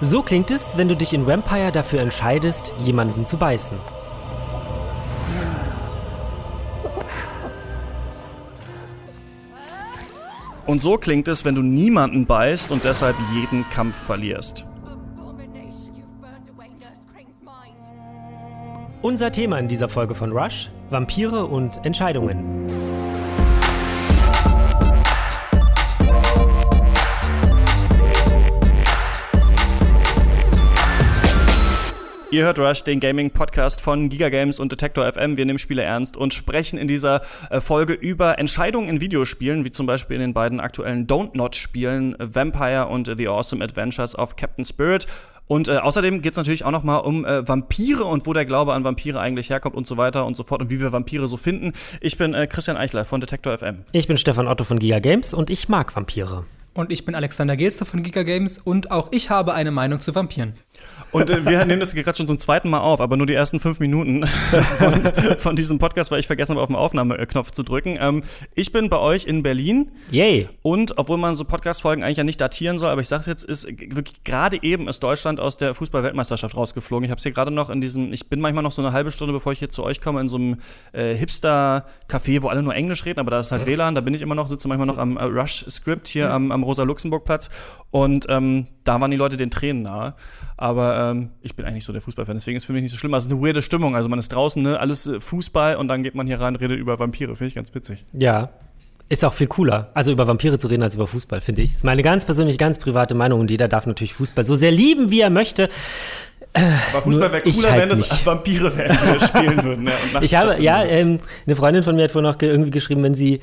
So klingt es, wenn du dich in Vampire dafür entscheidest, jemanden zu beißen. Und so klingt es, wenn du niemanden beißt und deshalb jeden Kampf verlierst. Unser Thema in dieser Folge von Rush: Vampire und Entscheidungen. Ihr hört Rush, den Gaming-Podcast von Giga Games und Detector FM. Wir nehmen Spiele ernst und sprechen in dieser äh, Folge über Entscheidungen in Videospielen, wie zum Beispiel in den beiden aktuellen Don't Not-Spielen Vampire und The Awesome Adventures of Captain Spirit. Und äh, außerdem geht es natürlich auch noch mal um äh, Vampire und wo der Glaube an Vampire eigentlich herkommt und so weiter und so fort und wie wir Vampire so finden. Ich bin äh, Christian Eichler von Detector FM. Ich bin Stefan Otto von Giga Games und ich mag Vampire. Und ich bin Alexander Gelster von Giga Games und auch ich habe eine Meinung zu Vampiren. Und äh, wir nehmen das gerade schon zum zweiten Mal auf, aber nur die ersten fünf Minuten von, von diesem Podcast, weil ich vergessen habe, auf den Aufnahmeknopf zu drücken. Ähm, ich bin bei euch in Berlin. Yay. Und obwohl man so Podcast-Folgen eigentlich ja nicht datieren soll, aber ich sage es jetzt, ist wirklich gerade eben ist Deutschland aus der Fußball-Weltmeisterschaft rausgeflogen. Ich habe es hier gerade noch in diesem, ich bin manchmal noch so eine halbe Stunde, bevor ich hier zu euch komme, in so einem äh, Hipster-Café, wo alle nur Englisch reden, aber da ist halt WLAN, da bin ich immer noch, sitze manchmal noch am äh, Rush-Script hier am, am Rosa-Luxemburg-Platz. Und ähm, da waren die Leute den Tränen nahe. Aber ähm, ich bin eigentlich so der Fußballfan, deswegen ist es für mich nicht so schlimm. Also es ist eine weirde Stimmung. Also man ist draußen, ne, alles äh, Fußball und dann geht man hier rein und redet über Vampire. Finde ich ganz witzig. Ja. Ist auch viel cooler, also über Vampire zu reden als über Fußball, finde ich. Das ist meine ganz persönliche, ganz private Meinung und jeder darf natürlich Fußball so sehr lieben, wie er möchte. Aber Fußball wäre cooler, halt wenn es nicht. Vampire wären, die das spielen würden. Ja, ich habe, ja, ähm, eine Freundin von mir hat vorhin auch irgendwie geschrieben, wenn sie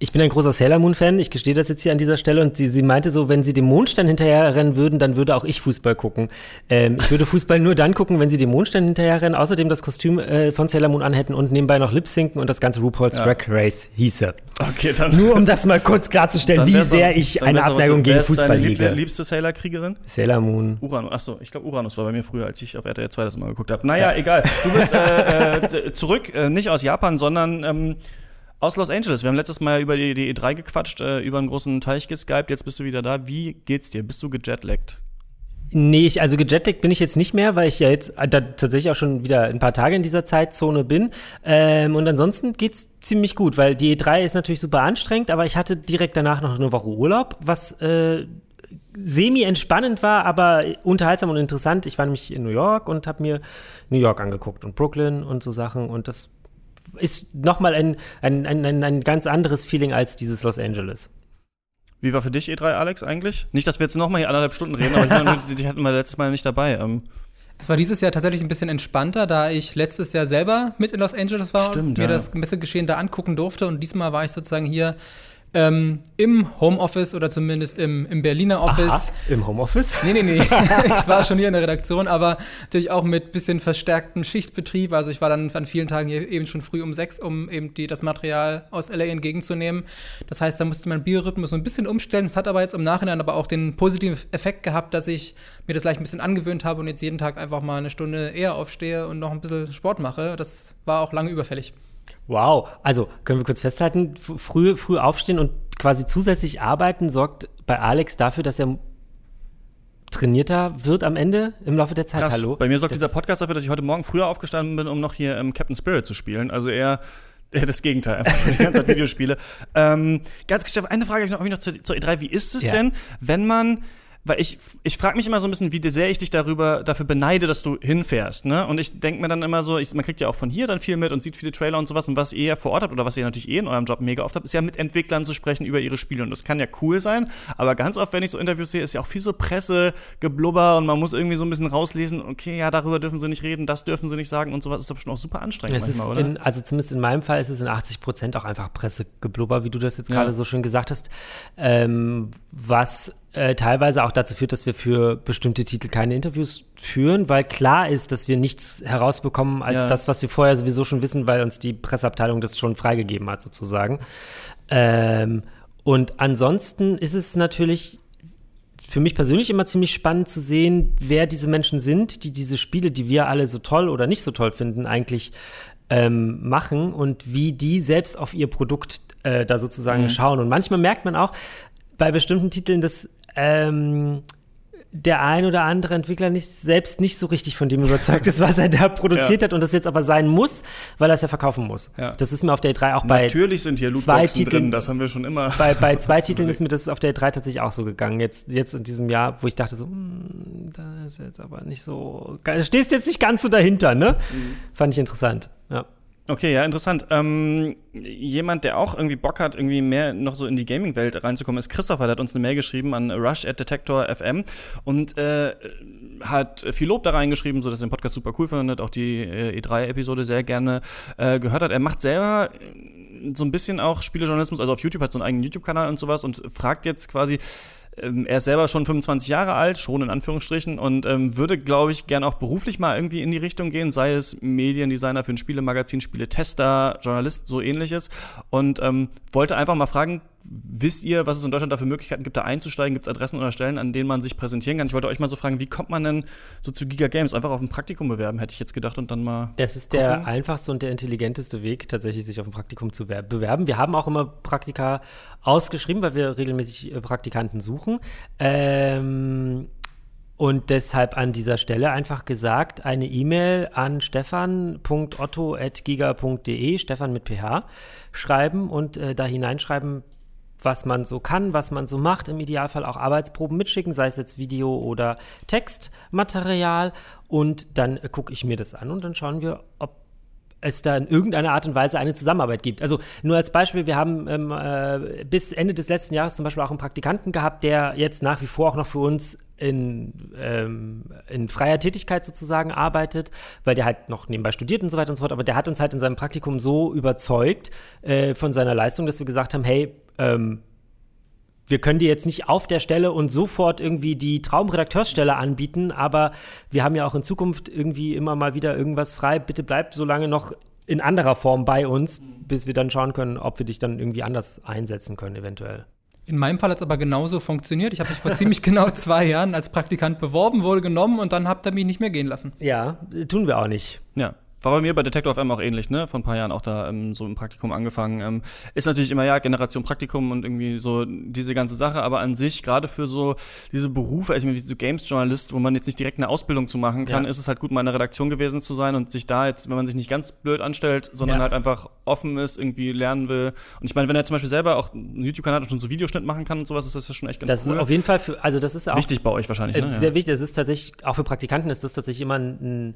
ich bin ein großer Sailor Moon-Fan, ich gestehe das jetzt hier an dieser Stelle und sie, sie meinte so, wenn sie dem Mondstein hinterherrennen würden, dann würde auch ich Fußball gucken. Ähm, ich würde Fußball nur dann gucken, wenn sie dem Mondstein hinterherrennen, außerdem das Kostüm äh, von Sailor Moon anhätten und nebenbei noch Lip-Sinken und das ganze RuPaul's ja. Drag Race hieße. Okay, dann. Nur um das mal kurz klarzustellen, wie sehr ich eine Abneigung gegen Fußball hege. Liebe. liebste Sailor-Kriegerin? Sailor Moon. Uranus, achso, ich glaube Uranus war bei mir früher, als ich auf RTL 2 das mal geguckt habe. Naja, ja. egal. Du bist äh, äh, zurück, äh, nicht aus Japan, sondern ähm, aus Los Angeles. Wir haben letztes Mal über die, die E3 gequatscht, äh, über einen großen Teich geskypt. Jetzt bist du wieder da. Wie geht's dir? Bist du gejetlaggt? Nee, ich, also gejetlaggt bin ich jetzt nicht mehr, weil ich ja jetzt äh, tatsächlich auch schon wieder ein paar Tage in dieser Zeitzone bin. Ähm, und ansonsten geht's ziemlich gut, weil die E3 ist natürlich super anstrengend, aber ich hatte direkt danach noch eine Woche Urlaub, was äh, semi-entspannend war, aber unterhaltsam und interessant. Ich war nämlich in New York und habe mir New York angeguckt und Brooklyn und so Sachen und das ist nochmal ein, ein, ein, ein ganz anderes Feeling als dieses Los Angeles. Wie war für dich E3, Alex, eigentlich? Nicht, dass wir jetzt nochmal hier anderthalb Stunden reden, aber ich meine, die hatten wir letztes Mal nicht dabei. Ähm. Es war dieses Jahr tatsächlich ein bisschen entspannter, da ich letztes Jahr selber mit in Los Angeles war Stimmt, und mir ja. das ein bisschen Geschehen da angucken durfte. Und diesmal war ich sozusagen hier ähm, im Homeoffice oder zumindest im, im Berliner Office. Aha, Im Homeoffice? Nee, nee, nee. ich war schon hier in der Redaktion, aber natürlich auch mit bisschen verstärktem Schichtbetrieb. Also ich war dann an vielen Tagen hier eben schon früh um sechs, um eben die, das Material aus LA entgegenzunehmen. Das heißt, da musste mein Biorhythmus so ein bisschen umstellen. Es hat aber jetzt im Nachhinein aber auch den positiven Effekt gehabt, dass ich mir das gleich ein bisschen angewöhnt habe und jetzt jeden Tag einfach mal eine Stunde eher aufstehe und noch ein bisschen Sport mache. Das war auch lange überfällig. Wow, also können wir kurz festhalten, früh, früh aufstehen und quasi zusätzlich arbeiten sorgt bei Alex dafür, dass er trainierter wird am Ende im Laufe der Zeit. Krass. Hallo. Bei mir sorgt das dieser Podcast dafür, dass ich heute Morgen früher aufgestanden bin, um noch hier ähm, Captain Spirit zu spielen. Also eher das Gegenteil, einfach die ganze Zeit Videospiele. ähm, ganz eine Frage habe ich noch, hab ich noch zur, zur E3. Wie ist es ja. denn, wenn man weil ich, ich frage mich immer so ein bisschen, wie sehr ich dich darüber dafür beneide, dass du hinfährst. Ne? Und ich denke mir dann immer so, ich, man kriegt ja auch von hier dann viel mit und sieht viele Trailer und sowas. Und was ihr ja vor Ort habt oder was ihr natürlich eh in eurem Job mega oft habt, ist ja mit Entwicklern zu sprechen über ihre Spiele. Und das kann ja cool sein. Aber ganz oft, wenn ich so Interviews sehe, ist ja auch viel so Pressegeblubber und man muss irgendwie so ein bisschen rauslesen, okay, ja, darüber dürfen sie nicht reden, das dürfen sie nicht sagen und sowas. Ist doch schon auch super anstrengend es manchmal, in, also zumindest in meinem Fall ist es in 80 Prozent auch einfach Pressegeblubber, wie du das jetzt gerade ja. so schön gesagt hast. Ähm, was äh, teilweise auch dazu führt, dass wir für bestimmte Titel keine Interviews führen, weil klar ist, dass wir nichts herausbekommen als ja. das, was wir vorher sowieso schon wissen, weil uns die Presseabteilung das schon freigegeben hat, sozusagen. Ähm, und ansonsten ist es natürlich für mich persönlich immer ziemlich spannend zu sehen, wer diese Menschen sind, die diese Spiele, die wir alle so toll oder nicht so toll finden, eigentlich ähm, machen und wie die selbst auf ihr Produkt äh, da sozusagen mhm. schauen. Und manchmal merkt man auch bei bestimmten Titeln, dass ähm, der ein oder andere Entwickler nicht, selbst nicht so richtig von dem überzeugt ist, was er da produziert ja. hat und das jetzt aber sein muss, weil er es ja verkaufen muss. Ja. Das ist mir auf der E3 auch bei Natürlich sind hier Lootboxen drin, das haben wir schon immer. Bei, bei zwei Titeln ist mir das auf der E3 tatsächlich auch so gegangen. Jetzt, jetzt in diesem Jahr, wo ich dachte so, hm, da ist jetzt aber nicht so, stehst jetzt nicht ganz so dahinter, ne? Mhm. Fand ich interessant, ja. Okay, ja, interessant. Ähm, jemand, der auch irgendwie Bock hat, irgendwie mehr noch so in die Gaming-Welt reinzukommen, ist Christopher. Der hat uns eine Mail geschrieben an rush at detector FM und äh, hat viel Lob da reingeschrieben, so dass er den Podcast super cool findet, auch die äh, E3-Episode sehr gerne äh, gehört hat. Er macht selber so ein bisschen auch Spielejournalismus, also auf YouTube hat so einen eigenen YouTube-Kanal und sowas und fragt jetzt quasi, ähm, er ist selber schon 25 Jahre alt, schon in Anführungsstrichen, und ähm, würde, glaube ich, gern auch beruflich mal irgendwie in die Richtung gehen, sei es Mediendesigner für ein Spielemagazin, Spieletester, Journalist, so ähnliches. Und ähm, wollte einfach mal fragen, wisst ihr, was es in Deutschland da für Möglichkeiten gibt, da einzusteigen? Gibt es Adressen oder Stellen, an denen man sich präsentieren kann? Ich wollte euch mal so fragen, wie kommt man denn so zu Giga Games? Einfach auf ein Praktikum bewerben, hätte ich jetzt gedacht und dann mal. Das ist gucken. der einfachste und der intelligenteste Weg, tatsächlich sich auf ein Praktikum zu bewerben. Wir haben auch immer Praktika ausgeschrieben, weil wir regelmäßig äh, Praktikanten suchen. Ähm, und deshalb an dieser Stelle einfach gesagt, eine E-Mail an stefan.otto.giga.de, Stefan mit PH, schreiben und äh, da hineinschreiben, was man so kann, was man so macht, im Idealfall auch Arbeitsproben mitschicken, sei es jetzt Video oder Textmaterial. Und dann äh, gucke ich mir das an und dann schauen wir, ob es da in irgendeiner Art und Weise eine Zusammenarbeit gibt. Also nur als Beispiel, wir haben ähm, äh, bis Ende des letzten Jahres zum Beispiel auch einen Praktikanten gehabt, der jetzt nach wie vor auch noch für uns in, ähm, in freier Tätigkeit sozusagen arbeitet, weil der halt noch nebenbei studiert und so weiter und so fort. Aber der hat uns halt in seinem Praktikum so überzeugt äh, von seiner Leistung, dass wir gesagt haben, hey, ähm, wir können dir jetzt nicht auf der Stelle und sofort irgendwie die Traumredakteursstelle anbieten, aber wir haben ja auch in Zukunft irgendwie immer mal wieder irgendwas frei. Bitte bleib so lange noch in anderer Form bei uns, bis wir dann schauen können, ob wir dich dann irgendwie anders einsetzen können, eventuell. In meinem Fall hat es aber genauso funktioniert. Ich habe mich vor ziemlich genau zwei Jahren als Praktikant beworben, wurde genommen und dann habt ihr mich nicht mehr gehen lassen. Ja, tun wir auch nicht. Ja. War bei mir bei Detector FM auch ähnlich, ne? Vor ein paar Jahren auch da ähm, so im Praktikum angefangen. Ähm, ist natürlich immer ja Generation Praktikum und irgendwie so diese ganze Sache, aber an sich, gerade für so diese Berufe, also wie so Games-Journalist, wo man jetzt nicht direkt eine Ausbildung zu machen kann, ja. ist es halt gut, mal in der Redaktion gewesen zu sein und sich da jetzt, wenn man sich nicht ganz blöd anstellt, sondern ja. halt einfach offen ist, irgendwie lernen will. Und ich meine, wenn er zum Beispiel selber auch einen YouTube-Kanal hat und schon so Videoschnitt machen kann und sowas, ist das ja schon echt ganz das cool. Das ist auf jeden Fall für, also das ist auch. Wichtig bei euch wahrscheinlich, äh, ne? Sehr ja. wichtig. Das ist tatsächlich, auch für Praktikanten ist das tatsächlich immer ein, ein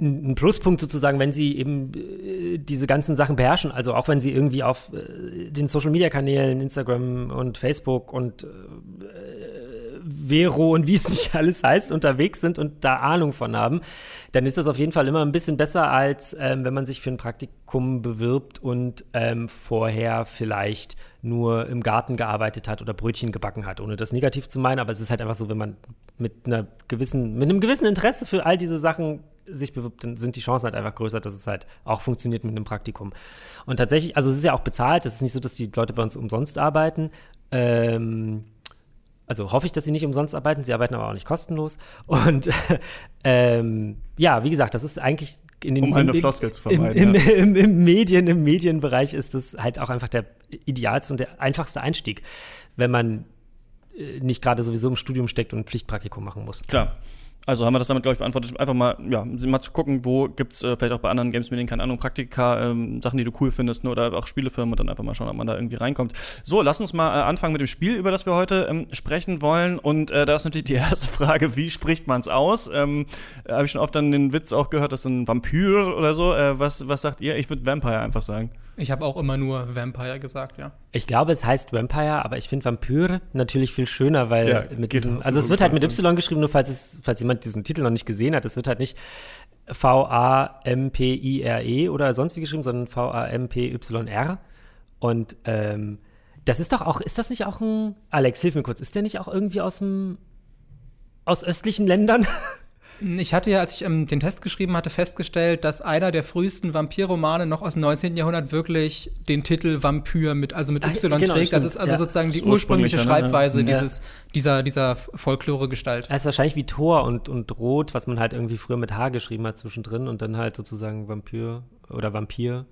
ein Pluspunkt sozusagen, wenn sie eben äh, diese ganzen Sachen beherrschen. Also auch wenn sie irgendwie auf äh, den Social Media Kanälen, Instagram und Facebook und äh, Vero und wie es nicht alles heißt, unterwegs sind und da Ahnung von haben, dann ist das auf jeden Fall immer ein bisschen besser, als ähm, wenn man sich für ein Praktikum bewirbt und ähm, vorher vielleicht nur im Garten gearbeitet hat oder Brötchen gebacken hat, ohne das negativ zu meinen. Aber es ist halt einfach so, wenn man mit einer gewissen, mit einem gewissen Interesse für all diese Sachen sich bewirbt, dann sind die Chancen halt einfach größer, dass es halt auch funktioniert mit einem Praktikum. Und tatsächlich, also es ist ja auch bezahlt, es ist nicht so, dass die Leute bei uns umsonst arbeiten. Ähm, also hoffe ich, dass sie nicht umsonst arbeiten, sie arbeiten aber auch nicht kostenlos. Und ähm, ja, wie gesagt, das ist eigentlich in den um eine Floskel zu vermeiden. Im, im, im, Im, Medien, im Medienbereich ist das halt auch einfach der idealste und der einfachste Einstieg, wenn man äh, nicht gerade sowieso im Studium steckt und ein Pflichtpraktikum machen muss. Klar. Also haben wir das damit, glaube ich, beantwortet. Einfach mal, ja, mal zu gucken, wo gibt es äh, vielleicht auch bei anderen Games-Medien, keine Ahnung, Praktika, ähm, Sachen, die du cool findest, ne, oder auch Spielefirmen und dann einfach mal schauen, ob man da irgendwie reinkommt. So, lass uns mal äh, anfangen mit dem Spiel, über das wir heute ähm, sprechen wollen. Und äh, da ist natürlich die erste Frage, wie spricht man es aus? Ähm, Habe ich schon oft dann den Witz auch gehört, das ist ein Vampir oder so. Äh, was, was sagt ihr? Ich würde Vampire einfach sagen. Ich habe auch immer nur Vampire gesagt, ja. Ich glaube, es heißt Vampire, aber ich finde Vampire natürlich viel schöner, weil ja, mit diesem, also es wird halt mit Y geschrieben, nur falls es, falls jemand diesen Titel noch nicht gesehen hat, es wird halt nicht V-A-M-P-I-R-E oder sonst wie geschrieben, sondern V-A-M-P-Y-R. Und ähm, das ist doch auch, ist das nicht auch ein, Alex, hilf mir kurz, ist der nicht auch irgendwie aus dem, aus östlichen Ländern? Ich hatte ja, als ich ähm, den Test geschrieben hatte, festgestellt, dass einer der frühesten Vampirromane noch aus dem 19. Jahrhundert wirklich den Titel Vampyr mit, also mit Y genau, trägt. Das ist also ja. sozusagen die ursprüngliche ne? Schreibweise ne? dieses, dieser, dieser Folklore-Gestalt. Es ist wahrscheinlich wie Tor und, und Rot, was man halt irgendwie früher mit H geschrieben hat zwischendrin und dann halt sozusagen Vampyr oder Vampir.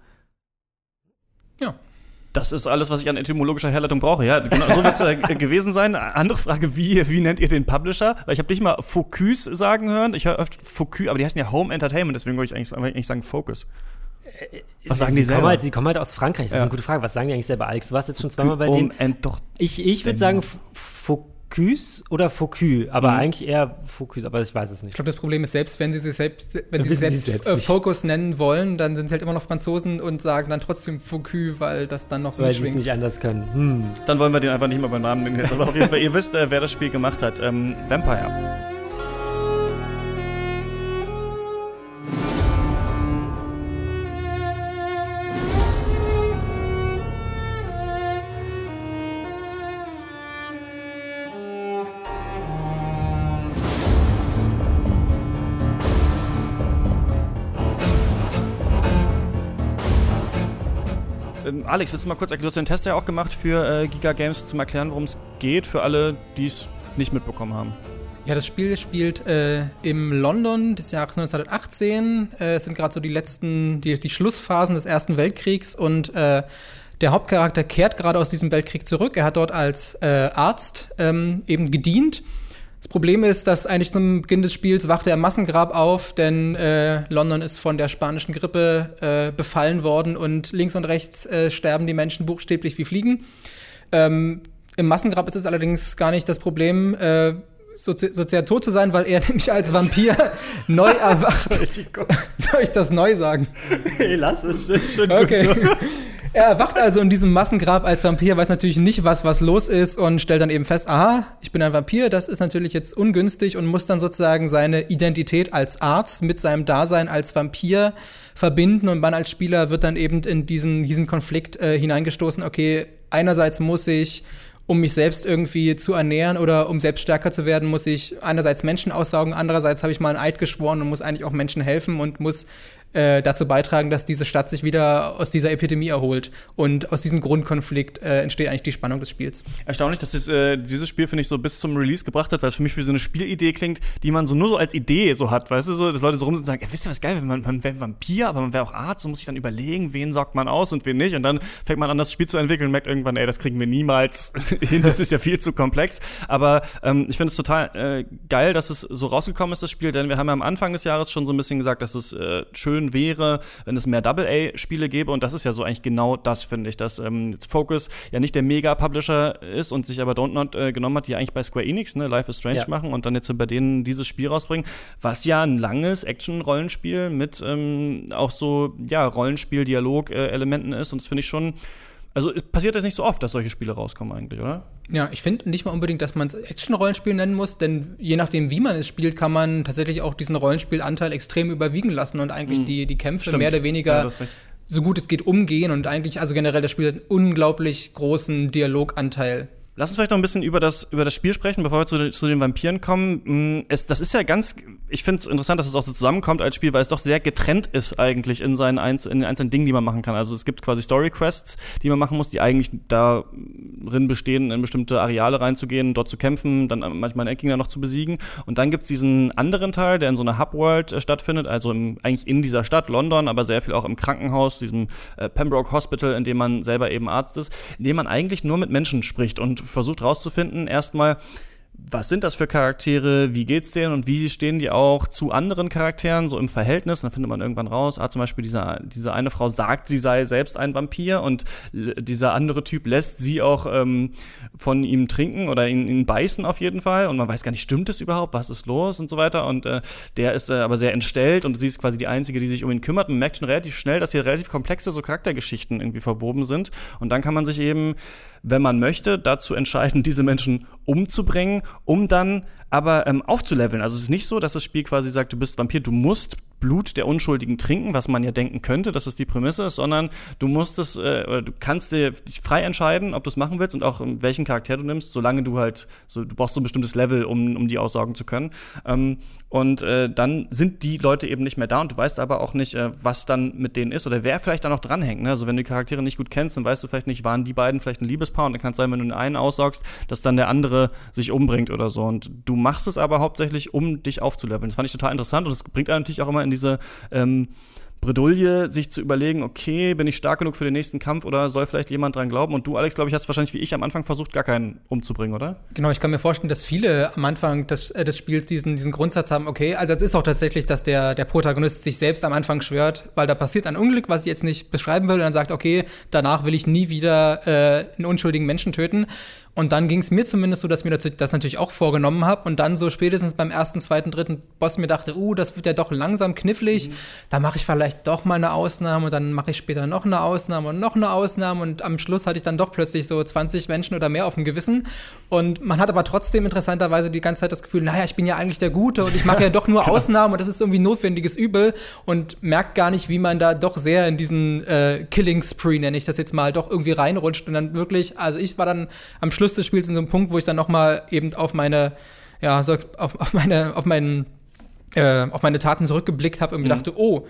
Ja. Das ist alles, was ich an etymologischer Herleitung brauche. Ja, genau, so wird es äh, gewesen sein. Andere Frage, wie, wie nennt ihr den Publisher? Weil ich habe dich mal Focus sagen hören. Ich höre oft Focus, aber die heißen ja Home Entertainment, deswegen würde ich eigentlich, eigentlich sagen Focus. Was sagen die selber? Kommen halt, sie kommen halt aus Frankreich. Das ja. ist eine gute Frage. Was sagen die eigentlich selber, Alex? Du warst jetzt schon zweimal bei denen. Ich, ich würde sagen Focus. Focus oder Focus, aber mhm. eigentlich eher Focus, aber ich weiß es nicht. Ich glaube, das Problem ist, selbst wenn sie sich selbst, wenn sie, sie selbst, selbst äh, Focus nennen wollen, dann sind sie halt immer noch Franzosen und sagen dann trotzdem Focus, weil das dann noch so Weil sie es nicht anders können. Hm. Dann wollen wir den einfach nicht mal beim Namen nennen. Aber auf jeden Fall, ihr wisst, äh, wer das Spiel gemacht hat. Ähm, Vampire. Alex, willst du mal kurz erklären? Du hast den Test ja auch gemacht für äh, Giga Games, zum Erklären, worum es geht, für alle, die es nicht mitbekommen haben. Ja, das Spiel spielt äh, im London des Jahres 1918. Äh, es sind gerade so die letzten, die, die Schlussphasen des Ersten Weltkriegs und äh, der Hauptcharakter kehrt gerade aus diesem Weltkrieg zurück. Er hat dort als äh, Arzt ähm, eben gedient das Problem ist, dass eigentlich zum Beginn des Spiels wacht er im Massengrab auf, denn äh, London ist von der spanischen Grippe äh, befallen worden und links und rechts äh, sterben die Menschen buchstäblich wie Fliegen. Ähm, Im Massengrab ist es allerdings gar nicht das Problem, äh, sozi sozial tot zu sein, weil er nämlich als Vampir neu erwacht. Soll ich das neu sagen? Hey, lass es, ist schon okay. gut so. Er erwacht also in diesem Massengrab als Vampir, weiß natürlich nicht, was was los ist und stellt dann eben fest, aha, ich bin ein Vampir, das ist natürlich jetzt ungünstig und muss dann sozusagen seine Identität als Arzt mit seinem Dasein als Vampir verbinden und man als Spieler wird dann eben in diesen, diesen Konflikt äh, hineingestoßen, okay, einerseits muss ich um mich selbst irgendwie zu ernähren oder um selbst stärker zu werden, muss ich einerseits Menschen aussaugen, andererseits habe ich mal ein Eid geschworen und muss eigentlich auch Menschen helfen und muss äh, dazu beitragen, dass diese Stadt sich wieder aus dieser Epidemie erholt. Und aus diesem Grundkonflikt äh, entsteht eigentlich die Spannung des Spiels. Erstaunlich, dass das, äh, dieses Spiel, finde ich, so bis zum Release gebracht hat, weil es für mich wie so eine Spielidee klingt, die man so nur so als Idee so hat, weißt du, so, dass Leute so rum sind und sagen, ey, wisst ihr was geil, wenn man, man wäre Vampir, aber man wäre auch Arzt, so muss ich dann überlegen, wen sorgt man aus und wen nicht. Und dann fängt man an, das Spiel zu entwickeln und merkt irgendwann, ey, das kriegen wir niemals hin, das ist ja viel zu komplex. Aber ähm, ich finde es total äh, geil, dass es so rausgekommen ist, das Spiel, denn wir haben ja am Anfang des Jahres schon so ein bisschen gesagt, dass es äh, schön wäre, wenn es mehr Double-A-Spiele gäbe. Und das ist ja so eigentlich genau das, finde ich, dass ähm, Focus ja nicht der Mega-Publisher ist und sich aber Don't äh, genommen hat, die eigentlich bei Square Enix, ne, Life is Strange ja. machen und dann jetzt bei denen dieses Spiel rausbringen, was ja ein langes Action-Rollenspiel mit ähm, auch so, ja, Rollenspiel-Dialog-Elementen ist. Und das finde ich schon also es passiert jetzt nicht so oft, dass solche Spiele rauskommen eigentlich, oder? Ja, ich finde nicht mal unbedingt, dass man es Action-Rollenspiel nennen muss, denn je nachdem, wie man es spielt, kann man tatsächlich auch diesen Rollenspielanteil extrem überwiegen lassen und eigentlich mhm. die, die Kämpfe Stimmt. mehr oder weniger ja, so gut es geht umgehen und eigentlich, also generell das Spiel hat einen unglaublich großen Dialoganteil. Lass uns vielleicht noch ein bisschen über das, über das Spiel sprechen, bevor wir zu, zu den Vampiren kommen. Mm, es, das ist ja ganz, ich finde es interessant, dass es auch so zusammenkommt als Spiel, weil es doch sehr getrennt ist eigentlich in seinen Einz in den einzelnen Dingen, die man machen kann. Also es gibt quasi Story Quests, die man machen muss, die eigentlich darin bestehen, in bestimmte Areale reinzugehen, dort zu kämpfen, dann manchmal einen Endgegner noch zu besiegen. Und dann gibt's diesen anderen Teil, der in so einer Hub-World äh, stattfindet, also im, eigentlich in dieser Stadt, London, aber sehr viel auch im Krankenhaus, diesem äh, Pembroke Hospital, in dem man selber eben Arzt ist, in dem man eigentlich nur mit Menschen spricht und versucht rauszufinden, erstmal, was sind das für Charaktere, wie geht's denen und wie stehen die auch zu anderen Charakteren, so im Verhältnis. dann findet man irgendwann raus, ah, zum Beispiel diese, diese eine Frau sagt, sie sei selbst ein Vampir und dieser andere Typ lässt sie auch ähm, von ihm trinken oder ihn, ihn beißen auf jeden Fall. Und man weiß gar nicht, stimmt das überhaupt, was ist los und so weiter. Und äh, der ist äh, aber sehr entstellt und sie ist quasi die Einzige, die sich um ihn kümmert. Man merkt schon relativ schnell, dass hier relativ komplexe so Charaktergeschichten irgendwie verwoben sind. Und dann kann man sich eben wenn man möchte, dazu entscheiden, diese Menschen umzubringen, um dann aber ähm, aufzuleveln. Also es ist nicht so, dass das Spiel quasi sagt, du bist Vampir, du musst Blut der Unschuldigen trinken, was man ja denken könnte, dass es die Prämisse ist, sondern du musst es, äh, oder du kannst dir frei entscheiden, ob du es machen willst und auch welchen Charakter du nimmst, solange du halt, so, du brauchst so ein bestimmtes Level, um, um die aussagen zu können. Ähm, und äh, dann sind die Leute eben nicht mehr da und du weißt aber auch nicht, äh, was dann mit denen ist oder wer vielleicht da noch dranhängt. Ne? Also wenn du die Charaktere nicht gut kennst, dann weißt du vielleicht nicht, waren die beiden vielleicht ein Liebespaar und dann kann es sein, wenn du den einen aussaugst, dass dann der andere sich umbringt oder so. Und du machst es aber hauptsächlich, um dich aufzuleveln. Das fand ich total interessant und es bringt einen natürlich auch immer in diese ähm, Bredouille, sich zu überlegen, okay, bin ich stark genug für den nächsten Kampf oder soll vielleicht jemand dran glauben? Und du, Alex, glaube ich, hast wahrscheinlich wie ich am Anfang versucht, gar keinen umzubringen, oder? Genau, ich kann mir vorstellen, dass viele am Anfang des, äh, des Spiels diesen, diesen Grundsatz haben, okay, also es ist auch tatsächlich, dass der, der Protagonist sich selbst am Anfang schwört, weil da passiert ein Unglück, was ich jetzt nicht beschreiben will, und dann sagt, okay, danach will ich nie wieder äh, einen unschuldigen Menschen töten. Und dann ging es mir zumindest so, dass mir das natürlich auch vorgenommen habe und dann so spätestens beim ersten, zweiten, dritten Boss mir dachte, uh, das wird ja doch langsam knifflig, mhm. da mache ich vielleicht doch mal eine Ausnahme und dann mache ich später noch eine Ausnahme und noch eine Ausnahme und am Schluss hatte ich dann doch plötzlich so 20 Menschen oder mehr auf dem Gewissen und man hat aber trotzdem interessanterweise die ganze Zeit das Gefühl, naja, ich bin ja eigentlich der Gute und ich mache ja doch nur Ausnahmen und das ist irgendwie notwendiges Übel und merkt gar nicht, wie man da doch sehr in diesen äh, Killing Spree, nenne ich das jetzt mal, doch irgendwie reinrutscht und dann wirklich, also ich war dann am Schluss Schluss des Spiels in so einem Punkt, wo ich dann nochmal eben auf meine, ja, so auf, auf meine, auf meinen, äh, auf meine Taten zurückgeblickt habe und mir mhm. dachte, oh,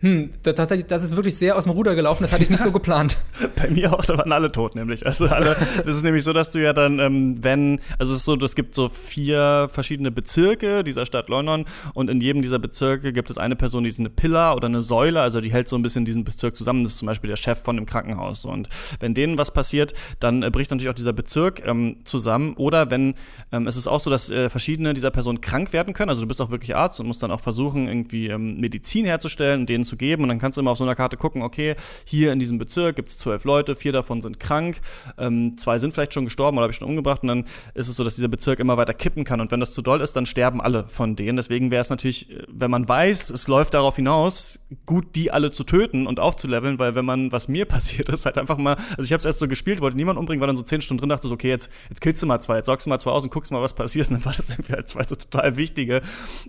hm, das, tatsächlich, das ist wirklich sehr aus dem Ruder gelaufen, das hatte ich nicht so geplant. Bei mir auch, da waren alle tot nämlich. Also alle, das ist nämlich so, dass du ja dann, ähm, wenn, also es ist so, es gibt so vier verschiedene Bezirke dieser Stadt London und in jedem dieser Bezirke gibt es eine Person, die ist eine Pillar oder eine Säule, also die hält so ein bisschen diesen Bezirk zusammen. Das ist zum Beispiel der Chef von dem Krankenhaus. Und wenn denen was passiert, dann äh, bricht natürlich auch dieser Bezirk ähm, zusammen. Oder wenn, ähm, es ist auch so, dass äh, verschiedene dieser Personen krank werden können. Also du bist auch wirklich Arzt und musst dann auch versuchen, irgendwie ähm, Medizin herzustellen, denen zu zu geben. Und dann kannst du immer auf so einer Karte gucken, okay, hier in diesem Bezirk gibt es zwölf Leute, vier davon sind krank, ähm, zwei sind vielleicht schon gestorben oder habe ich schon umgebracht. Und dann ist es so, dass dieser Bezirk immer weiter kippen kann. Und wenn das zu doll ist, dann sterben alle von denen. Deswegen wäre es natürlich, äh, wenn man weiß, es läuft darauf hinaus, gut, die alle zu töten und aufzuleveln, weil wenn man, was mir passiert ist, halt einfach mal, also ich habe es erst so gespielt, wollte niemand umbringen, war dann so zehn Stunden drin, dachte so, okay, jetzt, jetzt killst du mal zwei, jetzt sorgst du mal zwei aus und guckst mal, was passiert. Und dann war das irgendwie halt zwei so total wichtige.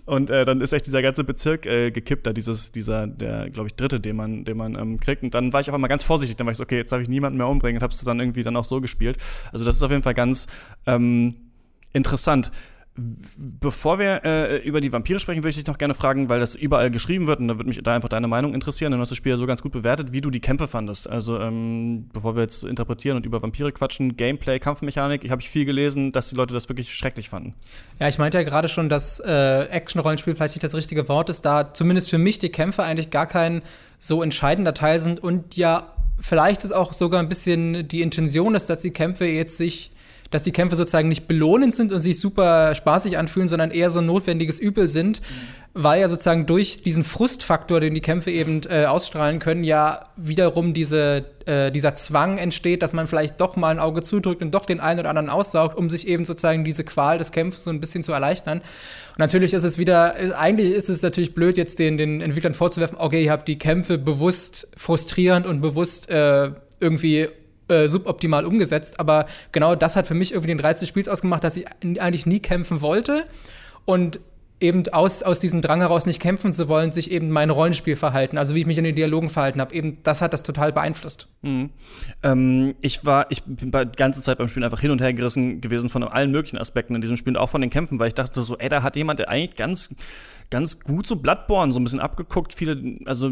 Und äh, dann ist echt dieser ganze Bezirk äh, gekippt, da dieses, dieser, der, glaube ich, dritte, den man, den man ähm, kriegt. Und dann war ich auf einmal ganz vorsichtig, dann war ich so, okay, jetzt darf ich niemanden mehr umbringen und hab's dann irgendwie dann auch so gespielt. Also das ist auf jeden Fall ganz ähm, interessant. Bevor wir äh, über die Vampire sprechen, würde ich dich noch gerne fragen, weil das überall geschrieben wird und da würde mich da einfach deine Meinung interessieren, denn du hast das Spiel ja so ganz gut bewertet, wie du die Kämpfe fandest. Also ähm, bevor wir jetzt interpretieren und über Vampire quatschen, Gameplay, Kampfmechanik, ich habe viel gelesen, dass die Leute das wirklich schrecklich fanden. Ja, ich meinte ja gerade schon, dass äh, Action-Rollenspiel vielleicht nicht das richtige Wort ist, da zumindest für mich die Kämpfe eigentlich gar kein so entscheidender Teil sind und ja, vielleicht ist auch sogar ein bisschen die Intention ist, dass die Kämpfe jetzt sich dass die Kämpfe sozusagen nicht belohnend sind und sich super spaßig anfühlen, sondern eher so ein notwendiges Übel sind, mhm. weil ja sozusagen durch diesen Frustfaktor, den die Kämpfe eben äh, ausstrahlen können, ja wiederum diese, äh, dieser Zwang entsteht, dass man vielleicht doch mal ein Auge zudrückt und doch den einen oder anderen aussaugt, um sich eben sozusagen diese Qual des Kämpfes so ein bisschen zu erleichtern. Und natürlich ist es wieder, eigentlich ist es natürlich blöd, jetzt den, den Entwicklern vorzuwerfen, okay, ihr habt die Kämpfe bewusst frustrierend und bewusst äh, irgendwie äh, suboptimal umgesetzt. Aber genau das hat für mich irgendwie den Reiz des Spiels ausgemacht, dass ich eigentlich nie kämpfen wollte und eben aus, aus diesem Drang heraus nicht kämpfen zu wollen, sich eben mein Rollenspiel verhalten, also wie ich mich in den Dialogen verhalten habe, eben das hat das total beeinflusst. Mhm. Ähm, ich war, ich bin die ganze Zeit beim Spielen einfach hin und her gerissen gewesen von allen möglichen Aspekten in diesem Spiel und auch von den Kämpfen, weil ich dachte so, ey, da hat jemand, der eigentlich ganz ganz gut so Bloodborne so ein bisschen abgeguckt. Viele, also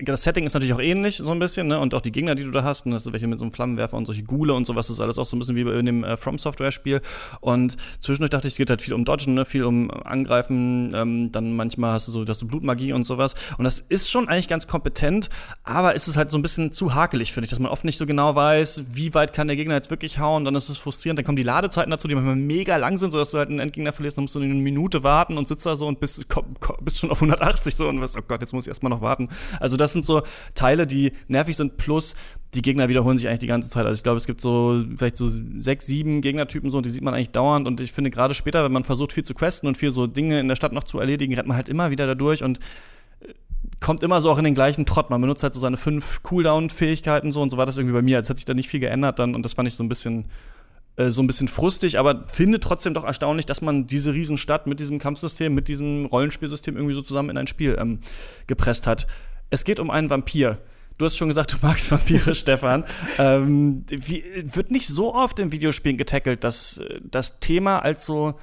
das Setting ist natürlich auch ähnlich so ein bisschen, ne? Und auch die Gegner, die du da hast, und das sind welche mit so einem Flammenwerfer und solche Gule und sowas, das ist alles auch so ein bisschen wie in dem äh, From Software Spiel. Und zwischendurch dachte ich, es geht halt viel um Dodgen, ne? viel um Angreifen. Ähm, dann manchmal hast du so, hast du Blutmagie und sowas. Und das ist schon eigentlich ganz kompetent, aber ist es halt so ein bisschen zu hakelig, finde ich, dass man oft nicht so genau weiß, wie weit kann der Gegner jetzt wirklich hauen. Dann ist es frustrierend. Dann kommen die Ladezeiten dazu, die manchmal mega lang sind, sodass du halt einen Endgegner verlierst, dann musst du eine Minute warten und sitzt da so und bist bist schon auf 180 so und was, oh Gott, jetzt muss ich erstmal noch warten. Also das sind so Teile, die nervig sind, plus die Gegner wiederholen sich eigentlich die ganze Zeit. Also ich glaube, es gibt so vielleicht so sechs, sieben Gegnertypen so und die sieht man eigentlich dauernd und ich finde gerade später, wenn man versucht viel zu questen und viel so Dinge in der Stadt noch zu erledigen, rennt man halt immer wieder da durch und äh, kommt immer so auch in den gleichen Trott. Man benutzt halt so seine fünf Cooldown-Fähigkeiten so und so war das irgendwie bei mir. Als hat sich da nicht viel geändert dann und das fand ich so ein bisschen äh, so ein bisschen frustig, aber finde trotzdem doch erstaunlich, dass man diese Riesenstadt mit diesem Kampfsystem, mit diesem Rollenspielsystem irgendwie so zusammen in ein Spiel ähm, gepresst hat. Es geht um einen Vampir. Du hast schon gesagt, du magst Vampire, Stefan. Ähm, wie, wird nicht so oft in Videospielen getackelt, dass das Thema als so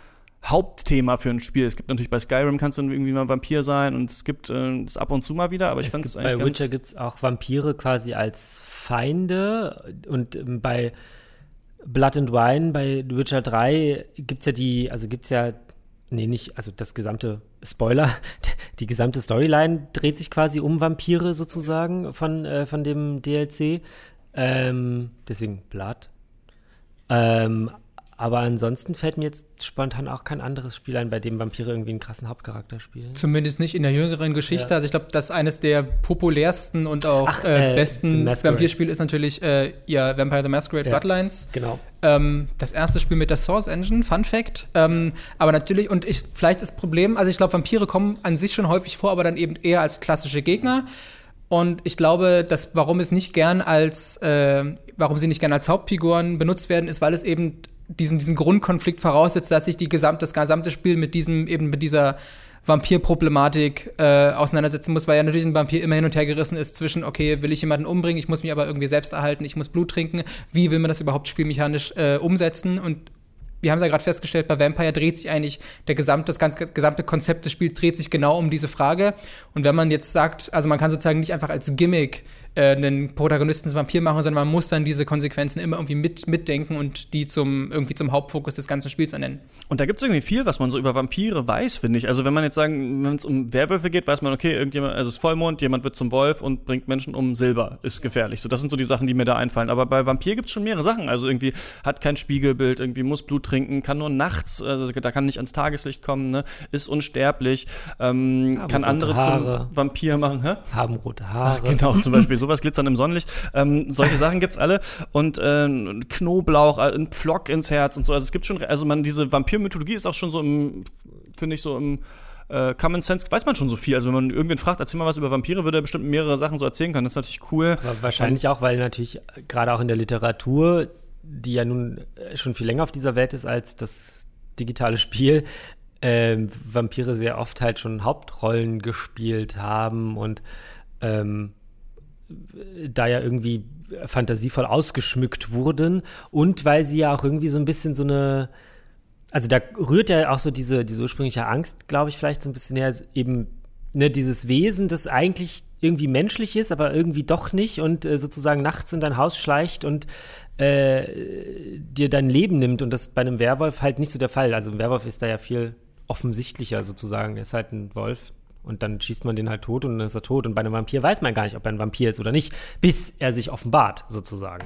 Hauptthema für ein Spiel. Es gibt natürlich bei Skyrim kannst du irgendwie mal Vampir sein und es gibt äh, das ab und zu mal wieder, aber ich fand es eigentlich Bei Witcher gibt es auch Vampire quasi als Feinde und ähm, bei Blood and Wine bei Witcher 3 gibt es ja die, also gibt es ja nee, nicht, also das gesamte Spoiler, die gesamte Storyline dreht sich quasi um Vampire sozusagen von, äh, von dem DLC. Ähm, deswegen Blood. Ähm, aber ansonsten fällt mir jetzt spontan auch kein anderes Spiel ein, bei dem Vampire irgendwie einen krassen Hauptcharakter spielen. Zumindest nicht in der jüngeren Geschichte. Ja. Also ich glaube, das eines der populärsten und auch Ach, äh, äh, besten Vampirspiele ist natürlich äh, ja, Vampire the Masquerade ja, Bloodlines. Genau. Ähm, das erste Spiel mit der Source Engine, Fun Fact. Ähm, aber natürlich, und ich, vielleicht das Problem, also ich glaube, Vampire kommen an sich schon häufig vor, aber dann eben eher als klassische Gegner. Und ich glaube, dass warum es nicht gern als, äh, warum sie nicht gern als Hauptfiguren benutzt werden, ist, weil es eben diesen, diesen Grundkonflikt voraussetzt, dass sich die gesamt, das gesamte Spiel mit diesem, eben mit dieser Vampirproblematik äh, auseinandersetzen muss, weil ja natürlich ein Vampir immer hin und her gerissen ist zwischen, okay, will ich jemanden umbringen, ich muss mich aber irgendwie selbst erhalten, ich muss Blut trinken, wie will man das überhaupt spielmechanisch äh, umsetzen und wir haben es ja gerade festgestellt, bei Vampire dreht sich eigentlich der gesamte, das ganze, gesamte Konzept des Spiels dreht sich genau um diese Frage. Und wenn man jetzt sagt, also man kann sozusagen nicht einfach als Gimmick äh, einen Protagonisten zum Vampir machen, sondern man muss dann diese Konsequenzen immer irgendwie mit, mitdenken und die zum, irgendwie zum Hauptfokus des ganzen Spiels ernennen. Und da gibt es irgendwie viel, was man so über Vampire weiß, finde ich. Also wenn man jetzt sagen, wenn es um Werwölfe geht, weiß man, okay, irgendjemand, also es ist Vollmond, jemand wird zum Wolf und bringt Menschen um Silber, ist gefährlich. So, das sind so die Sachen, die mir da einfallen. Aber bei Vampir gibt es schon mehrere Sachen. Also irgendwie hat kein Spiegelbild, irgendwie muss Blut trinken, kann nur nachts, also da kann nicht ans Tageslicht kommen, ne? ist unsterblich, ähm, kann andere Haare. zum Vampir machen. Hä? Haben rote Haare. Ach, genau, zum Beispiel sowas glitzern im Sonnenlicht. Ähm, solche Sachen gibt's alle. Und äh, Knoblauch, äh, ein Pflock ins Herz und so. Also es gibt schon, also man, diese Vampirmythologie ist auch schon so im, finde ich, so im äh, Common Sense weiß man schon so viel. Also wenn man irgendwen fragt, erzähl mal was über Vampire, würde er bestimmt mehrere Sachen so erzählen können. Das ist natürlich cool. Aber wahrscheinlich auch, weil natürlich gerade auch in der Literatur, die ja nun schon viel länger auf dieser Welt ist als das digitale Spiel, äh, Vampire sehr oft halt schon Hauptrollen gespielt haben und ähm, da ja irgendwie fantasievoll ausgeschmückt wurden und weil sie ja auch irgendwie so ein bisschen so eine, also da rührt ja auch so diese, diese ursprüngliche Angst, glaube ich, vielleicht so ein bisschen her, eben ne, dieses Wesen, das eigentlich irgendwie menschlich ist, aber irgendwie doch nicht und äh, sozusagen nachts in dein Haus schleicht und äh, dir dein Leben nimmt und das bei einem Werwolf halt nicht so der Fall. Also ein Werwolf ist da ja viel offensichtlicher sozusagen. Er ist halt ein Wolf, und dann schießt man den halt tot und dann ist er tot. Und bei einem Vampir weiß man gar nicht, ob er ein Vampir ist oder nicht, bis er sich offenbart, sozusagen.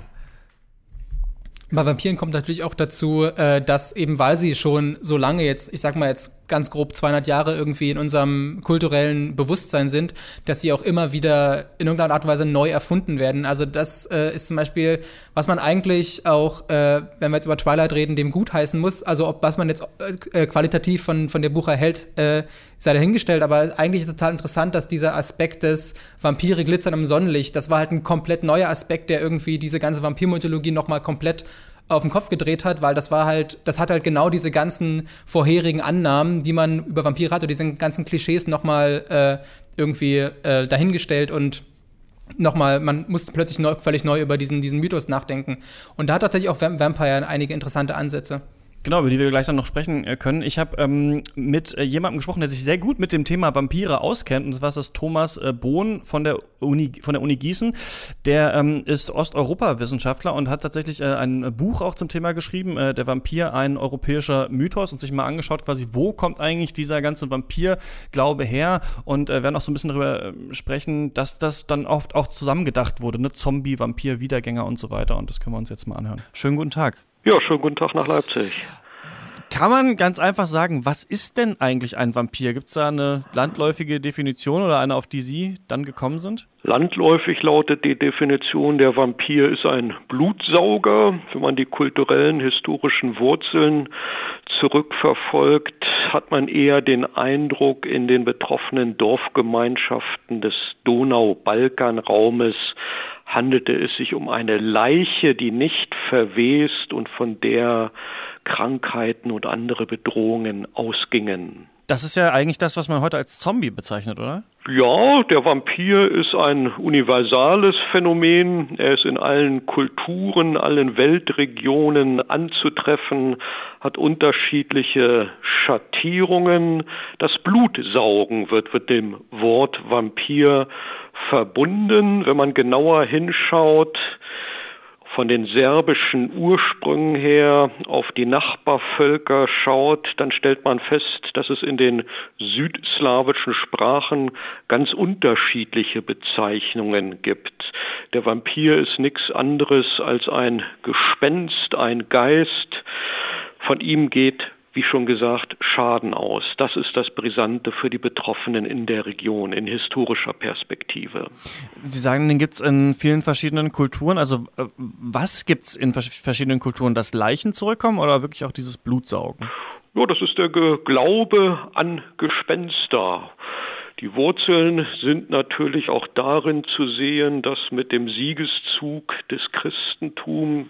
Bei Vampiren kommt natürlich auch dazu, äh, dass eben, weil sie schon so lange jetzt, ich sag mal jetzt ganz grob 200 Jahre irgendwie in unserem kulturellen Bewusstsein sind, dass sie auch immer wieder in irgendeiner Art und Weise neu erfunden werden. Also das äh, ist zum Beispiel, was man eigentlich auch, äh, wenn wir jetzt über Twilight reden, dem gutheißen muss. Also ob was man jetzt äh, qualitativ von, von der Buch erhält, äh, sei dahingestellt. Aber eigentlich ist es total interessant, dass dieser Aspekt des Vampire glitzern im Sonnenlicht, das war halt ein komplett neuer Aspekt, der irgendwie diese ganze Vampirmythologie nochmal komplett auf den Kopf gedreht hat, weil das war halt, das hat halt genau diese ganzen vorherigen Annahmen, die man über Vampire hat, und diese ganzen Klischees nochmal äh, irgendwie äh, dahingestellt und nochmal, man musste plötzlich neu, völlig neu über diesen, diesen Mythos nachdenken. Und da hat tatsächlich auch Vampire einige interessante Ansätze. Genau, über die wir gleich dann noch sprechen äh, können. Ich habe ähm, mit äh, jemandem gesprochen, der sich sehr gut mit dem Thema Vampire auskennt. Und das war das Thomas äh, Bohn von der Uni, von der Uni Gießen. Der ähm, ist Osteuropa-Wissenschaftler und hat tatsächlich äh, ein Buch auch zum Thema geschrieben, äh, Der Vampir, ein europäischer Mythos, und sich mal angeschaut, quasi, wo kommt eigentlich dieser ganze Vampir-Glaube her? Und äh, werden auch so ein bisschen darüber äh, sprechen, dass das dann oft auch zusammengedacht wurde, ne? Zombie, Vampir, Wiedergänger und so weiter. Und das können wir uns jetzt mal anhören. Schönen guten Tag. Ja, schönen guten Tag nach Leipzig. Kann man ganz einfach sagen, was ist denn eigentlich ein Vampir? Gibt es da eine landläufige Definition oder eine, auf die Sie dann gekommen sind? Landläufig lautet die Definition, der Vampir ist ein Blutsauger. Wenn man die kulturellen, historischen Wurzeln zurückverfolgt, hat man eher den Eindruck, in den betroffenen Dorfgemeinschaften des Donau-Balkan-Raumes handelte es sich um eine Leiche, die nicht verwest und von der Krankheiten und andere Bedrohungen ausgingen. Das ist ja eigentlich das, was man heute als Zombie bezeichnet, oder? Ja, der Vampir ist ein universales Phänomen. Er ist in allen Kulturen, allen Weltregionen anzutreffen, hat unterschiedliche Schattierungen. Das Blutsaugen wird mit dem Wort Vampir verbunden. Wenn man genauer hinschaut, von den serbischen Ursprüngen her auf die Nachbarvölker schaut, dann stellt man fest, dass es in den südslawischen Sprachen ganz unterschiedliche Bezeichnungen gibt. Der Vampir ist nichts anderes als ein Gespenst, ein Geist. Von ihm geht wie schon gesagt, Schaden aus. Das ist das Brisante für die Betroffenen in der Region in historischer Perspektive. Sie sagen, den gibt es in vielen verschiedenen Kulturen. Also äh, was gibt es in verschiedenen Kulturen? Dass Leichen zurückkommen oder wirklich auch dieses Blutsaugen? Ja, das ist der Glaube an Gespenster. Die Wurzeln sind natürlich auch darin zu sehen, dass mit dem Siegeszug des Christentums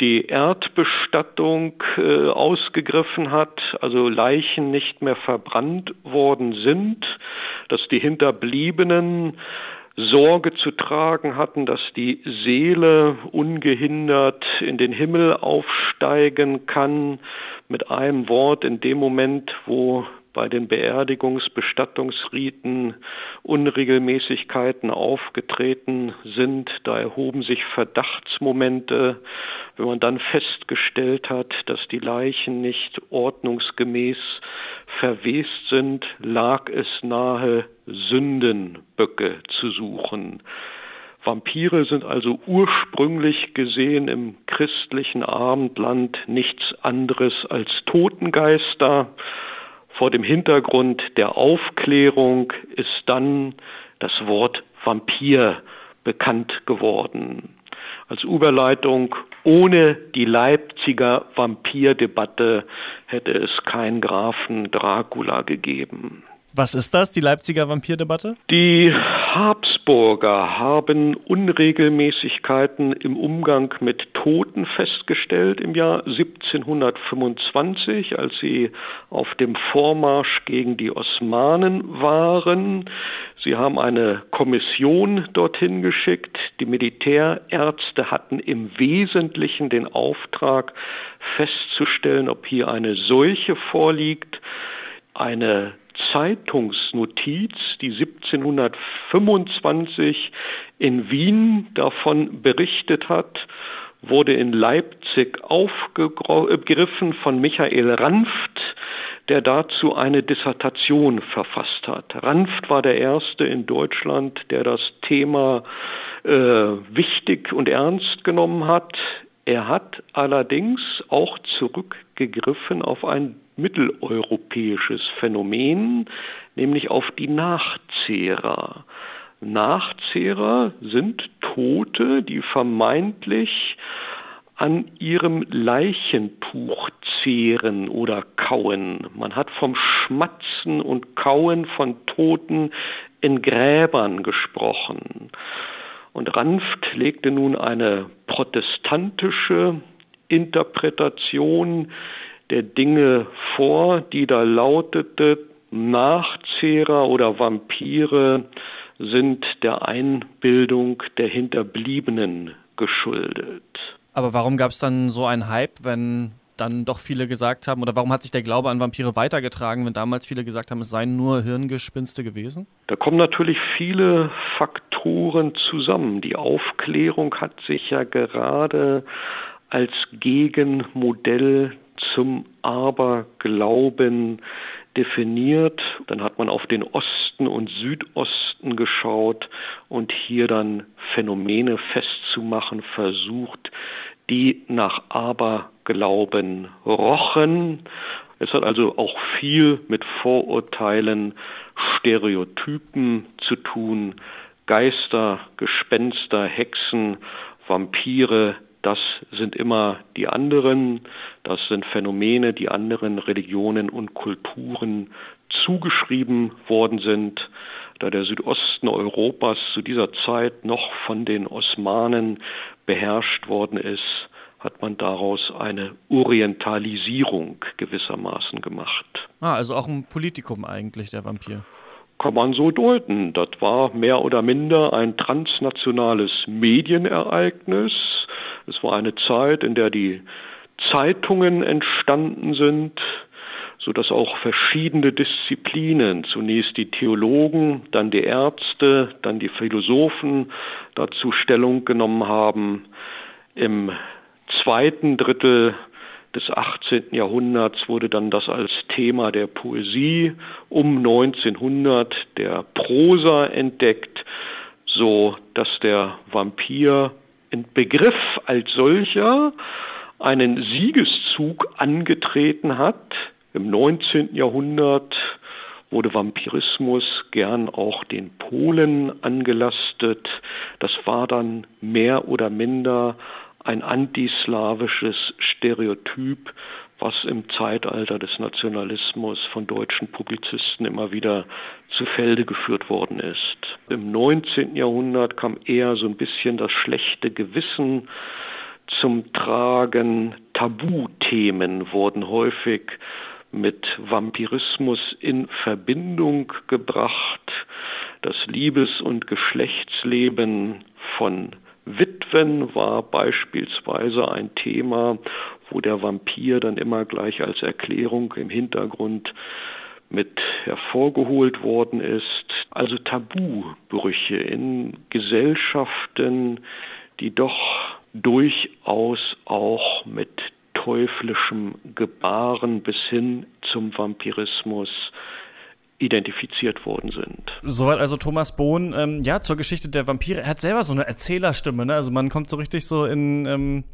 die Erdbestattung äh, ausgegriffen hat, also Leichen nicht mehr verbrannt worden sind, dass die Hinterbliebenen Sorge zu tragen hatten, dass die Seele ungehindert in den Himmel aufsteigen kann. Mit einem Wort, in dem Moment, wo bei den Beerdigungsbestattungsriten Unregelmäßigkeiten aufgetreten sind. Da erhoben sich Verdachtsmomente. Wenn man dann festgestellt hat, dass die Leichen nicht ordnungsgemäß verwest sind, lag es nahe, Sündenböcke zu suchen. Vampire sind also ursprünglich gesehen im christlichen Abendland nichts anderes als Totengeister. Vor dem Hintergrund der Aufklärung ist dann das Wort Vampir bekannt geworden. Als Überleitung, ohne die Leipziger Vampirdebatte hätte es kein Grafen Dracula gegeben. Was ist das, die Leipziger Vampirdebatte? Die Habsburger haben Unregelmäßigkeiten im Umgang mit Toten festgestellt im Jahr 1725, als sie auf dem Vormarsch gegen die Osmanen waren. Sie haben eine Kommission dorthin geschickt. Die Militärärzte hatten im Wesentlichen den Auftrag festzustellen, ob hier eine Seuche vorliegt. Eine Zeitungsnotiz, die 1725 in Wien davon berichtet hat, wurde in Leipzig aufgegriffen von Michael Ranft, der dazu eine Dissertation verfasst hat. Ranft war der Erste in Deutschland, der das Thema äh, wichtig und ernst genommen hat. Er hat allerdings auch zurückgegriffen auf ein mitteleuropäisches Phänomen, nämlich auf die Nachzehrer. Nachzehrer sind Tote, die vermeintlich an ihrem Leichentuch zehren oder kauen. Man hat vom Schmatzen und Kauen von Toten in Gräbern gesprochen. Und Ranft legte nun eine protestantische Interpretation der Dinge vor, die da lautete, Nachzehrer oder Vampire sind der Einbildung der Hinterbliebenen geschuldet. Aber warum gab es dann so einen Hype, wenn dann doch viele gesagt haben, oder warum hat sich der Glaube an Vampire weitergetragen, wenn damals viele gesagt haben, es seien nur Hirngespinste gewesen? Da kommen natürlich viele Faktoren zusammen. Die Aufklärung hat sich ja gerade als Gegenmodell zum Aberglauben definiert. Dann hat man auf den Osten und Südosten geschaut und hier dann Phänomene festzumachen versucht, die nach Aberglauben rochen. Es hat also auch viel mit Vorurteilen, Stereotypen zu tun. Geister, Gespenster, Hexen, Vampire, das sind immer die anderen, das sind Phänomene, die anderen Religionen und Kulturen zugeschrieben worden sind. Da der Südosten Europas zu dieser Zeit noch von den Osmanen beherrscht worden ist, hat man daraus eine Orientalisierung gewissermaßen gemacht. Ah, also auch ein Politikum eigentlich, der Vampir. Kann man so deuten. Das war mehr oder minder ein transnationales Medienereignis, es war eine Zeit, in der die Zeitungen entstanden sind, sodass auch verschiedene Disziplinen, zunächst die Theologen, dann die Ärzte, dann die Philosophen dazu Stellung genommen haben. Im zweiten Drittel des 18. Jahrhunderts wurde dann das als Thema der Poesie um 1900 der Prosa entdeckt, so dass der Vampir in Begriff als solcher einen Siegeszug angetreten hat. Im 19. Jahrhundert wurde Vampirismus gern auch den Polen angelastet. Das war dann mehr oder minder ein antislawisches Stereotyp, was im Zeitalter des Nationalismus von deutschen Publizisten immer wieder zu Felde geführt worden ist. Im 19. Jahrhundert kam eher so ein bisschen das schlechte Gewissen zum Tragen. Tabuthemen wurden häufig mit Vampirismus in Verbindung gebracht. Das Liebes- und Geschlechtsleben von Witwen war beispielsweise ein Thema, wo der Vampir dann immer gleich als Erklärung im Hintergrund mit hervorgeholt worden ist. Also Tabubrüche in Gesellschaften, die doch durchaus auch mit teuflischem Gebaren bis hin zum Vampirismus identifiziert worden sind. Soweit also Thomas Bohn, ähm, ja, zur Geschichte der Vampire. Er hat selber so eine Erzählerstimme, ne? Also man kommt so richtig so in, ähm,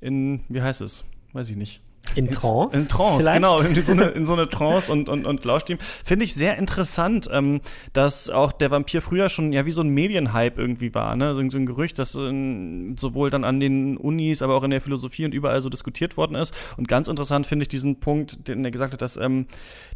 in, wie heißt es? Weiß ich nicht. In Trance? In Trance, vielleicht? genau. In so, eine, in so eine Trance und, und, und lauscht ihm. Finde ich sehr interessant, ähm, dass auch der Vampir früher schon ja wie so ein Medienhype irgendwie war. Ne? So, so ein Gerücht, das äh, sowohl dann an den Unis, aber auch in der Philosophie und überall so diskutiert worden ist. Und ganz interessant finde ich diesen Punkt, den er gesagt hat, dass ähm,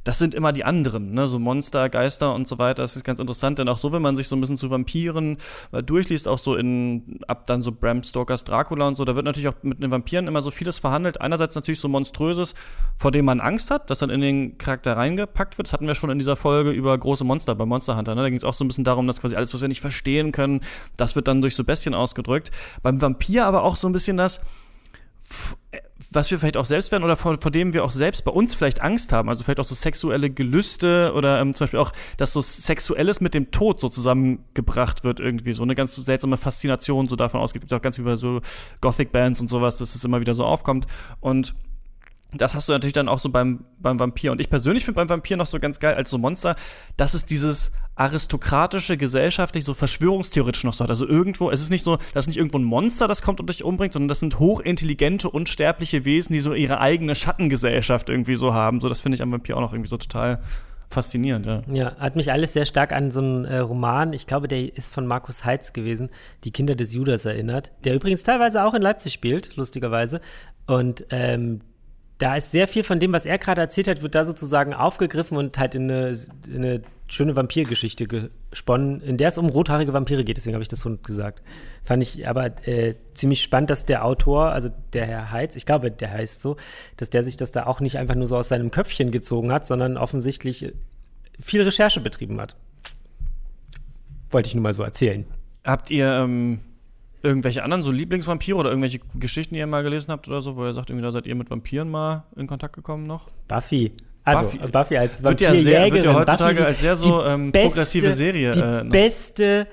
das sind immer die anderen, ne? so Monster, Geister und so weiter. Das ist ganz interessant, denn auch so, wenn man sich so ein bisschen zu Vampiren äh, durchliest, auch so in, ab dann so Bram Stokers Dracula und so, da wird natürlich auch mit den Vampiren immer so vieles verhandelt. Einerseits natürlich so Monströses, vor dem man Angst hat, das dann in den Charakter reingepackt wird. Das hatten wir schon in dieser Folge über große Monster bei Monster Hunter. Ne? Da ging es auch so ein bisschen darum, dass quasi alles, was wir nicht verstehen können, das wird dann durch so Bestien ausgedrückt. Beim Vampir aber auch so ein bisschen das, was wir vielleicht auch selbst werden oder vor, vor dem wir auch selbst bei uns vielleicht Angst haben, also vielleicht auch so sexuelle Gelüste oder ähm, zum Beispiel auch, dass so Sexuelles mit dem Tod so zusammengebracht wird irgendwie, so eine ganz seltsame Faszination so davon ausgeht. Gibt auch ganz über so Gothic-Bands und sowas, dass es immer wieder so aufkommt und das hast du natürlich dann auch so beim, beim Vampir. Und ich persönlich finde beim Vampir noch so ganz geil als so Monster, dass es dieses aristokratische, gesellschaftlich, so verschwörungstheoretisch noch so hat. Also irgendwo, es ist nicht so, das ist nicht irgendwo ein Monster, das kommt und dich umbringt, sondern das sind hochintelligente, unsterbliche Wesen, die so ihre eigene Schattengesellschaft irgendwie so haben. So, das finde ich am Vampir auch noch irgendwie so total faszinierend, ja. Ja, hat mich alles sehr stark an so einen äh, Roman, ich glaube, der ist von Markus Heitz gewesen, Die Kinder des Judas erinnert, der übrigens teilweise auch in Leipzig spielt, lustigerweise. Und ähm, da ist sehr viel von dem, was er gerade erzählt hat, wird da sozusagen aufgegriffen und halt in eine, in eine schöne Vampirgeschichte gesponnen, in der es um rothaarige Vampire geht, deswegen habe ich das schon gesagt. Fand ich aber äh, ziemlich spannend, dass der Autor, also der Herr Heitz, ich glaube, der heißt so, dass der sich das da auch nicht einfach nur so aus seinem Köpfchen gezogen hat, sondern offensichtlich viel Recherche betrieben hat. Wollte ich nur mal so erzählen. Habt ihr ähm irgendwelche anderen so Lieblingsvampire oder irgendwelche Geschichten, die ihr mal gelesen habt oder so, wo ihr sagt, irgendwie da seid ihr mit Vampiren mal in Kontakt gekommen noch? Buffy. Also Buffy, Buffy als Vampirjägerin. Wird ja, wird ja heutzutage Buffy, als sehr so ähm, beste, progressive Serie. Die äh, beste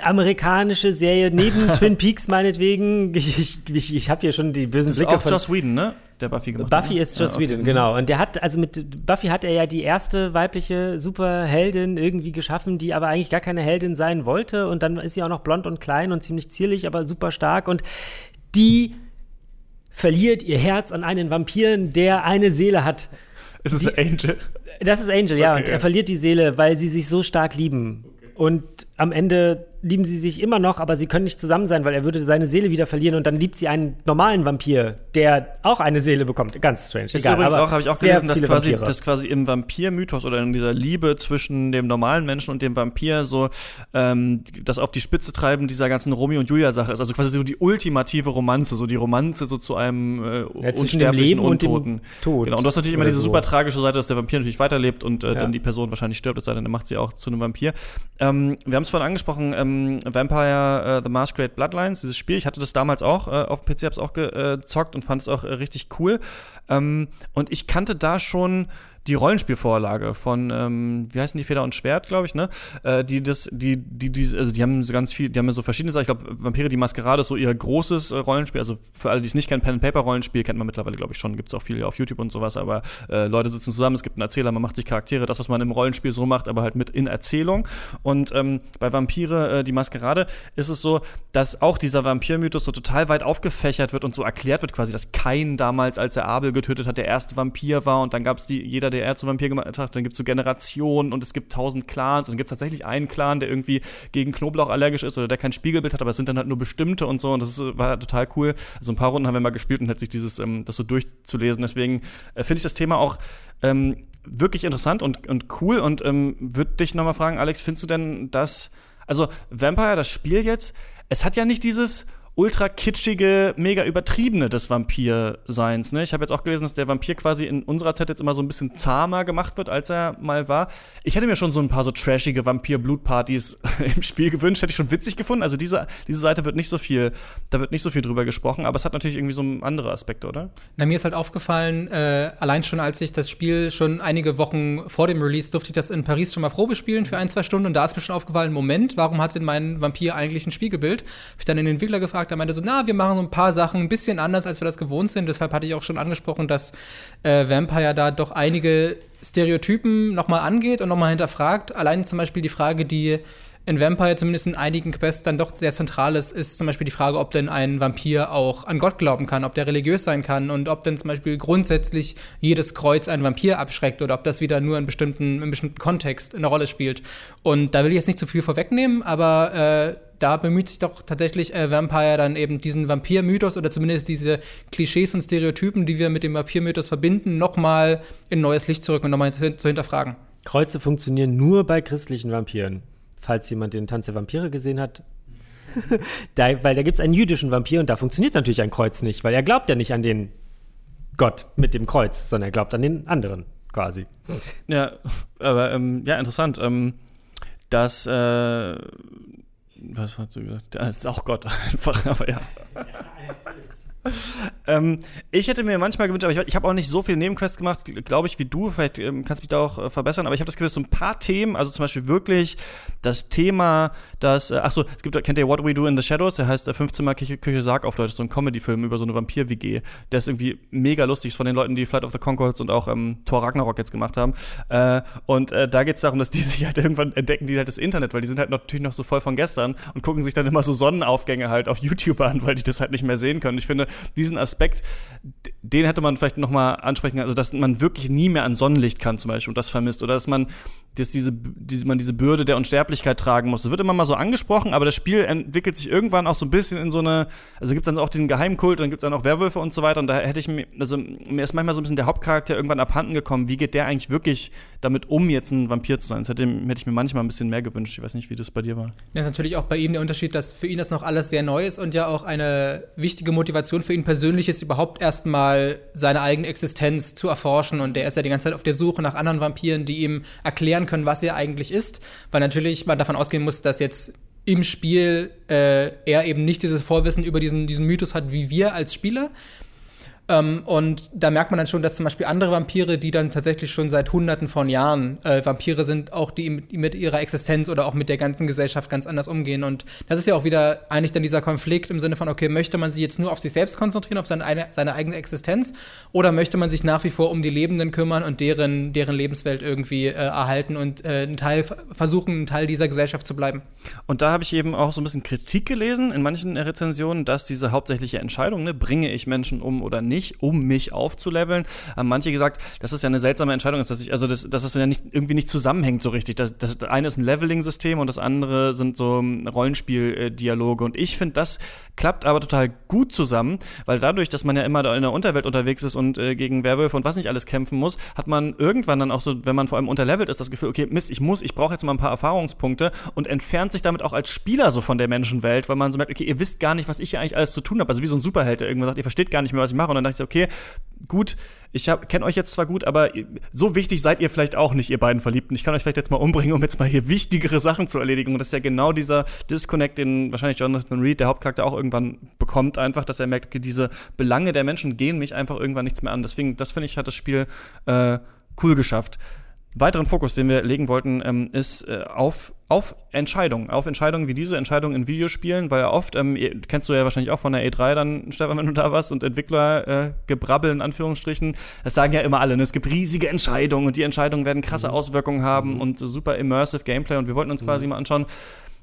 amerikanische Serie neben Twin Peaks meinetwegen. Ich, ich, ich, habe hier schon die bösen das Blicke ist auch Joss Whedon, ne? Der Buffy gemacht Buffy hat, ist Joss ja, okay. Whedon, mhm. genau. Und der hat, also mit Buffy hat er ja die erste weibliche Superheldin irgendwie geschaffen, die aber eigentlich gar keine Heldin sein wollte. Und dann ist sie auch noch blond und klein und ziemlich zierlich, aber super stark. Und die verliert ihr Herz an einen Vampiren, der eine Seele hat. Ist es die, Angel? Das ist Angel, ja. Okay, und er verliert die Seele, weil sie sich so stark lieben. Und am Ende lieben sie sich immer noch, aber sie können nicht zusammen sein, weil er würde seine Seele wieder verlieren und dann liebt sie einen normalen Vampir, der auch eine Seele bekommt. Ganz strange. Ist Egal, übrigens auch, habe ich auch gelesen, dass quasi, dass quasi im Vampir-Mythos oder in dieser Liebe zwischen dem normalen Menschen und dem Vampir so ähm, das auf die Spitze treiben dieser ganzen Romeo und Julia-Sache ist. Also quasi so die ultimative Romanze, so die Romanze so zu einem äh, ja, unsterblichen Untoten. Und Tod. Genau. Und du hast natürlich immer diese so. super tragische Seite, dass der Vampir natürlich weiterlebt und äh, ja. dann die Person wahrscheinlich stirbt, es sei denn, er macht sie auch zu einem Vampir. Ähm, wir haben es vorhin angesprochen, ähm, Vampire uh, The Masquerade Bloodlines, dieses Spiel. Ich hatte das damals auch äh, auf dem PC, hab's auch gezockt und fand es auch äh, richtig cool. Ähm, und ich kannte da schon die Rollenspielvorlage von, ähm, wie heißen die Feder und Schwert, glaube ich, ne? Äh, die das, die, die, die, also die haben so ganz viel, die haben so verschiedene Sachen. Ich glaube, Vampire die Maskerade ist so ihr großes äh, Rollenspiel. Also für alle, die es nicht kennen, Pen and Paper Rollenspiel kennt man mittlerweile, glaube ich, schon. Gibt es auch viele auf YouTube und sowas. Aber äh, Leute sitzen zusammen, es gibt einen Erzähler, man macht sich Charaktere, das, was man im Rollenspiel so macht, aber halt mit in Erzählung. Und ähm, bei Vampire äh, die Maskerade ist es so, dass auch dieser Vampirmythos so total weit aufgefächert wird und so erklärt wird, quasi, dass Kain damals, als er Abel getötet hat, der erste Vampir war und dann gab es die, jeder der er zum Vampir gemacht hat, dann gibt es so Generationen und es gibt tausend Clans und dann gibt es tatsächlich einen Clan, der irgendwie gegen Knoblauch allergisch ist oder der kein Spiegelbild hat, aber es sind dann halt nur bestimmte und so und das ist, war total cool. Also ein paar Runden haben wir mal gespielt und hat sich dieses, ähm, das so durchzulesen. Deswegen äh, finde ich das Thema auch ähm, wirklich interessant und, und cool und ähm, würde dich nochmal fragen, Alex, findest du denn das, also Vampire, das Spiel jetzt, es hat ja nicht dieses ultra kitschige, mega übertriebene des Vampir-Seins. Ne? Ich habe jetzt auch gelesen, dass der Vampir quasi in unserer Zeit jetzt immer so ein bisschen zahmer gemacht wird, als er mal war. Ich hätte mir schon so ein paar so trashige Vampir-Blutpartys im Spiel gewünscht, hätte ich schon witzig gefunden. Also diese, diese Seite wird nicht so viel, da wird nicht so viel drüber gesprochen, aber es hat natürlich irgendwie so andere Aspekte, oder? Na, mir ist halt aufgefallen, äh, allein schon als ich das Spiel schon einige Wochen vor dem Release durfte ich das in Paris schon mal Probe spielen für ein, zwei Stunden und da ist mir schon aufgefallen, Moment, warum hat denn mein Vampir eigentlich ein Spiegelbild? Hab ich dann den Entwickler gefragt, gefragt, er meinte so, na, wir machen so ein paar Sachen ein bisschen anders, als wir das gewohnt sind. Deshalb hatte ich auch schon angesprochen, dass äh, Vampire da doch einige Stereotypen nochmal angeht und nochmal hinterfragt. Allein zum Beispiel die Frage, die in Vampire zumindest in einigen Quests dann doch sehr zentral ist, ist zum Beispiel die Frage, ob denn ein Vampir auch an Gott glauben kann, ob der religiös sein kann und ob denn zum Beispiel grundsätzlich jedes Kreuz einen Vampir abschreckt oder ob das wieder nur in bestimmten, in bestimmten Kontext eine Rolle spielt. Und da will ich jetzt nicht zu viel vorwegnehmen, aber äh, da bemüht sich doch tatsächlich äh, Vampire dann eben diesen Vampir-Mythos oder zumindest diese Klischees und Stereotypen, die wir mit dem Vampir-Mythos verbinden, nochmal in neues Licht zu rücken und nochmal zu hinterfragen. Kreuze funktionieren nur bei christlichen Vampiren. Falls jemand den Tanz der Vampire gesehen hat. da, weil da gibt es einen jüdischen Vampir und da funktioniert natürlich ein Kreuz nicht, weil er glaubt ja nicht an den Gott mit dem Kreuz, sondern er glaubt an den anderen quasi. Ja, aber ähm, ja, interessant. Ähm, dass äh, was hast du gesagt? Das ist auch Gott einfach, aber ja. Ähm, ich hätte mir manchmal gewünscht, aber ich, ich habe auch nicht so viele Nebenquests gemacht, glaube ich, wie du. Vielleicht ähm, kannst du mich da auch äh, verbessern, aber ich habe das Gefühl, so ein paar Themen, also zum Beispiel wirklich das Thema, das, äh, ach so, es gibt, kennt ihr What We Do in the Shadows? Der heißt äh, 15 Mal Küche, Küche Sarg auf Deutsch, so ein Comedy-Film über so eine Vampir-WG. Der ist irgendwie mega lustig, ist von den Leuten, die Flight of the Concords und auch ähm, Thor Ragnarok jetzt gemacht haben. Äh, und äh, da geht es darum, dass die sich halt irgendwann entdecken, die halt das Internet, weil die sind halt natürlich noch so voll von gestern und gucken sich dann immer so Sonnenaufgänge halt auf YouTube an, weil die das halt nicht mehr sehen können. Ich finde, diesen Aspekt, den hätte man vielleicht noch mal ansprechen also dass man wirklich nie mehr an Sonnenlicht kann zum Beispiel und das vermisst oder dass man dass diese, diese, man diese Bürde der Unsterblichkeit tragen muss. Das wird immer mal so angesprochen, aber das Spiel entwickelt sich irgendwann auch so ein bisschen in so eine, also gibt es dann auch diesen Geheimkult, dann gibt es dann auch Werwölfe und so weiter und da hätte ich mir, also mir ist manchmal so ein bisschen der Hauptcharakter irgendwann abhanden gekommen, wie geht der eigentlich wirklich damit um, jetzt ein Vampir zu sein? Das hätte, hätte ich mir manchmal ein bisschen mehr gewünscht. Ich weiß nicht, wie das bei dir war. Das ist natürlich auch bei ihm der Unterschied, dass für ihn das noch alles sehr neu ist und ja auch eine wichtige Motivation für ihn persönlich ist, überhaupt erstmal seine eigene Existenz zu erforschen und der ist ja die ganze Zeit auf der Suche nach anderen Vampiren, die ihm erklären können, was er eigentlich ist, weil natürlich man davon ausgehen muss, dass jetzt im Spiel äh, er eben nicht dieses Vorwissen über diesen, diesen Mythos hat wie wir als Spieler, ähm, und da merkt man dann schon, dass zum Beispiel andere Vampire, die dann tatsächlich schon seit Hunderten von Jahren äh, Vampire sind, auch die, mit ihrer Existenz oder auch mit der ganzen Gesellschaft ganz anders umgehen. Und das ist ja auch wieder eigentlich dann dieser Konflikt im Sinne von, okay, möchte man sich jetzt nur auf sich selbst konzentrieren, auf seine, eine, seine eigene Existenz, oder möchte man sich nach wie vor um die Lebenden kümmern und deren, deren Lebenswelt irgendwie äh, erhalten und äh, ein Teil, versuchen, ein Teil dieser Gesellschaft zu bleiben? Und da habe ich eben auch so ein bisschen Kritik gelesen in manchen Rezensionen, dass diese hauptsächliche Entscheidung, ne, bringe ich Menschen um oder nicht, nicht, um mich aufzuleveln. Haben manche gesagt, dass es ja eine seltsame Entscheidung ist, dass ich, also das, dass es ja nicht, irgendwie nicht zusammenhängt so richtig. Das, das eine ist ein Leveling-System und das andere sind so Rollenspiel-Dialoge. Und ich finde, das klappt aber total gut zusammen, weil dadurch, dass man ja immer in der Unterwelt unterwegs ist und äh, gegen Werwölfe und was nicht alles kämpfen muss, hat man irgendwann dann auch so, wenn man vor allem unterlevelt ist, das Gefühl, okay, Mist, ich muss, ich brauche jetzt mal ein paar Erfahrungspunkte und entfernt sich damit auch als Spieler so von der Menschenwelt, weil man so merkt, okay, ihr wisst gar nicht, was ich hier eigentlich alles zu tun habe. Also wie so ein Superheld, der irgendwann sagt, ihr versteht gar nicht mehr, was ich mache. Und dann dachte ich, okay, gut, ich kenne euch jetzt zwar gut, aber so wichtig seid ihr vielleicht auch nicht, ihr beiden Verliebten. Ich kann euch vielleicht jetzt mal umbringen, um jetzt mal hier wichtigere Sachen zu erledigen. Und das ist ja genau dieser Disconnect, den wahrscheinlich Jonathan Reed, der Hauptcharakter, auch irgendwann bekommt, einfach, dass er merkt, diese Belange der Menschen gehen mich einfach irgendwann nichts mehr an. Deswegen, das finde ich, hat das Spiel äh, cool geschafft. Weiteren Fokus, den wir legen wollten, ähm, ist äh, auf, auf Entscheidungen. Auf Entscheidungen wie diese Entscheidungen in Videospielen, weil ja oft, ähm, kennst du ja wahrscheinlich auch von der E3 dann, Stefan, wenn du da warst, und Entwickler äh, gebrabbel in Anführungsstrichen. Das sagen ja immer alle. Ne? Es gibt riesige Entscheidungen und die Entscheidungen werden krasse mhm. Auswirkungen haben mhm. und super immersive Gameplay. Und wir wollten uns mhm. quasi mal anschauen,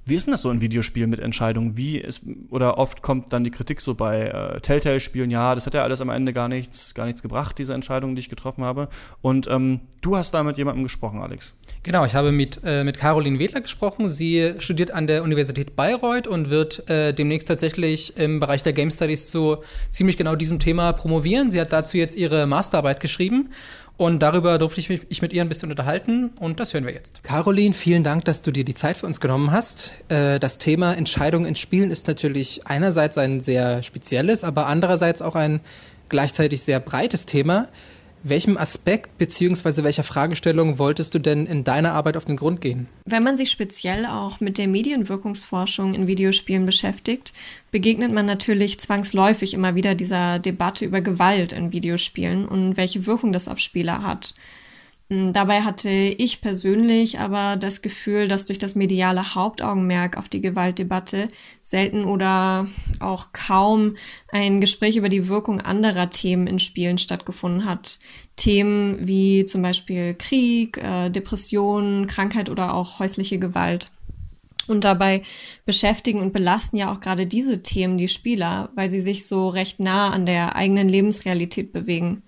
wie ist denn das so in Videospielen mit Entscheidungen? Wie ist, oder oft kommt dann die Kritik so bei äh, Telltale-Spielen, ja, das hat ja alles am Ende gar nichts, gar nichts gebracht, diese Entscheidungen, die ich getroffen habe. Und ähm, du hast da mit jemandem gesprochen, Alex. Genau, ich habe mit, äh, mit Caroline Wedler gesprochen. Sie studiert an der Universität Bayreuth und wird äh, demnächst tatsächlich im Bereich der Game Studies zu ziemlich genau diesem Thema promovieren. Sie hat dazu jetzt ihre Masterarbeit geschrieben und darüber durfte ich mich mit ihr ein bisschen unterhalten und das hören wir jetzt. Caroline, vielen Dank, dass du dir die Zeit für uns genommen hast. Äh, das Thema Entscheidungen in Spielen ist natürlich einerseits ein sehr spezielles, aber andererseits auch ein gleichzeitig sehr breites Thema. Welchem Aspekt bzw. welcher Fragestellung wolltest du denn in deiner Arbeit auf den Grund gehen? Wenn man sich speziell auch mit der Medienwirkungsforschung in Videospielen beschäftigt, begegnet man natürlich zwangsläufig immer wieder dieser Debatte über Gewalt in Videospielen und welche Wirkung das auf Spieler hat. Hm, dabei hatte ich persönlich aber das Gefühl, dass durch das mediale Hauptaugenmerk auf die Gewaltdebatte selten oder auch kaum ein Gespräch über die Wirkung anderer Themen in Spielen stattgefunden hat. Themen wie zum Beispiel Krieg, äh, Depression, Krankheit oder auch häusliche Gewalt. Und dabei beschäftigen und belasten ja auch gerade diese Themen die Spieler, weil sie sich so recht nah an der eigenen Lebensrealität bewegen.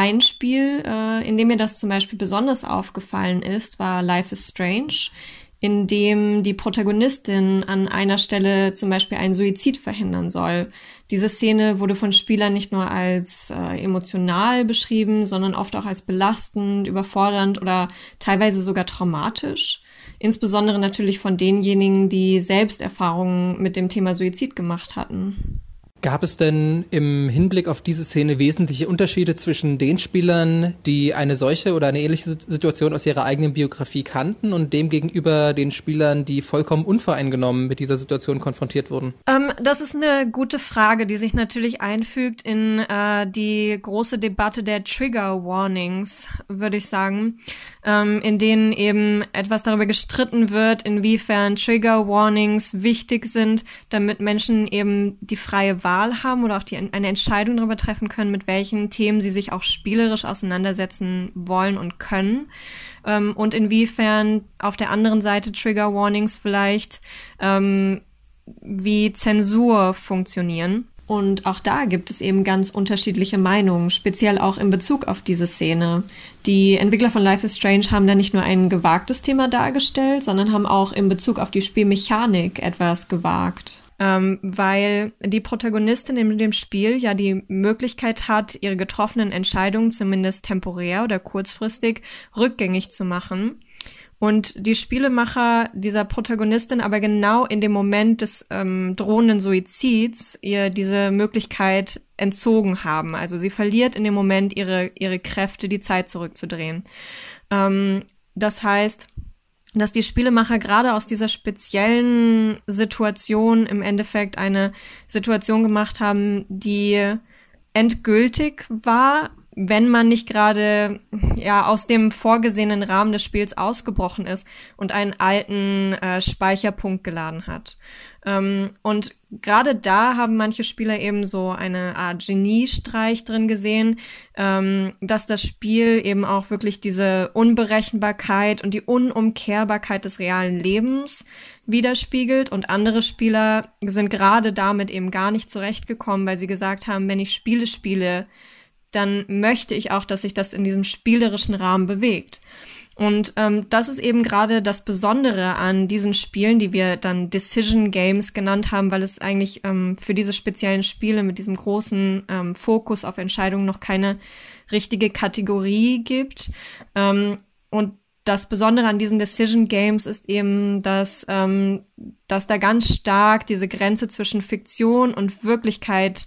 Ein Spiel, äh, in dem mir das zum Beispiel besonders aufgefallen ist, war Life is Strange, in dem die Protagonistin an einer Stelle zum Beispiel einen Suizid verhindern soll. Diese Szene wurde von Spielern nicht nur als äh, emotional beschrieben, sondern oft auch als belastend, überfordernd oder teilweise sogar traumatisch. Insbesondere natürlich von denjenigen, die selbst Erfahrungen mit dem Thema Suizid gemacht hatten. Gab es denn im Hinblick auf diese Szene wesentliche Unterschiede zwischen den Spielern, die eine solche oder eine ähnliche Situation aus ihrer eigenen Biografie kannten und dem gegenüber den Spielern, die vollkommen unvoreingenommen mit dieser Situation konfrontiert wurden? Ähm, das ist eine gute Frage, die sich natürlich einfügt in äh, die große Debatte der Trigger Warnings, würde ich sagen ähm, in denen eben etwas darüber gestritten wird, inwiefern Trigger Warnings wichtig sind, damit Menschen eben die freie Wahl haben oder auch die, eine Entscheidung darüber treffen können, mit welchen Themen sie sich auch spielerisch auseinandersetzen wollen und können. Ähm, und inwiefern auf der anderen Seite Trigger Warnings vielleicht ähm, wie Zensur funktionieren. Und auch da gibt es eben ganz unterschiedliche Meinungen, speziell auch in Bezug auf diese Szene. Die Entwickler von Life is Strange haben da nicht nur ein gewagtes Thema dargestellt, sondern haben auch in Bezug auf die Spielmechanik etwas gewagt. Ähm, weil die Protagonistin in dem Spiel ja die Möglichkeit hat, ihre getroffenen Entscheidungen zumindest temporär oder kurzfristig rückgängig zu machen und die Spielemacher dieser Protagonistin aber genau in dem Moment des ähm, drohenden Suizids ihr diese Möglichkeit entzogen haben. Also sie verliert in dem Moment ihre, ihre Kräfte, die Zeit zurückzudrehen. Ähm, das heißt, dass die Spielemacher gerade aus dieser speziellen Situation im Endeffekt eine Situation gemacht haben, die endgültig war, wenn man nicht gerade ja aus dem vorgesehenen Rahmen des Spiels ausgebrochen ist und einen alten äh, Speicherpunkt geladen hat. Ähm, und gerade da haben manche Spieler eben so eine Art Geniestreich drin gesehen, ähm, dass das Spiel eben auch wirklich diese Unberechenbarkeit und die Unumkehrbarkeit des realen Lebens widerspiegelt und andere Spieler sind gerade damit eben gar nicht zurechtgekommen, weil sie gesagt haben, wenn ich Spiele spiele, dann möchte ich auch, dass sich das in diesem spielerischen Rahmen bewegt. Und ähm, das ist eben gerade das Besondere an diesen Spielen, die wir dann Decision Games genannt haben, weil es eigentlich ähm, für diese speziellen Spiele mit diesem großen ähm, Fokus auf Entscheidungen noch keine richtige Kategorie gibt. Ähm, und das Besondere an diesen Decision Games ist eben, dass, ähm, dass da ganz stark diese Grenze zwischen Fiktion und Wirklichkeit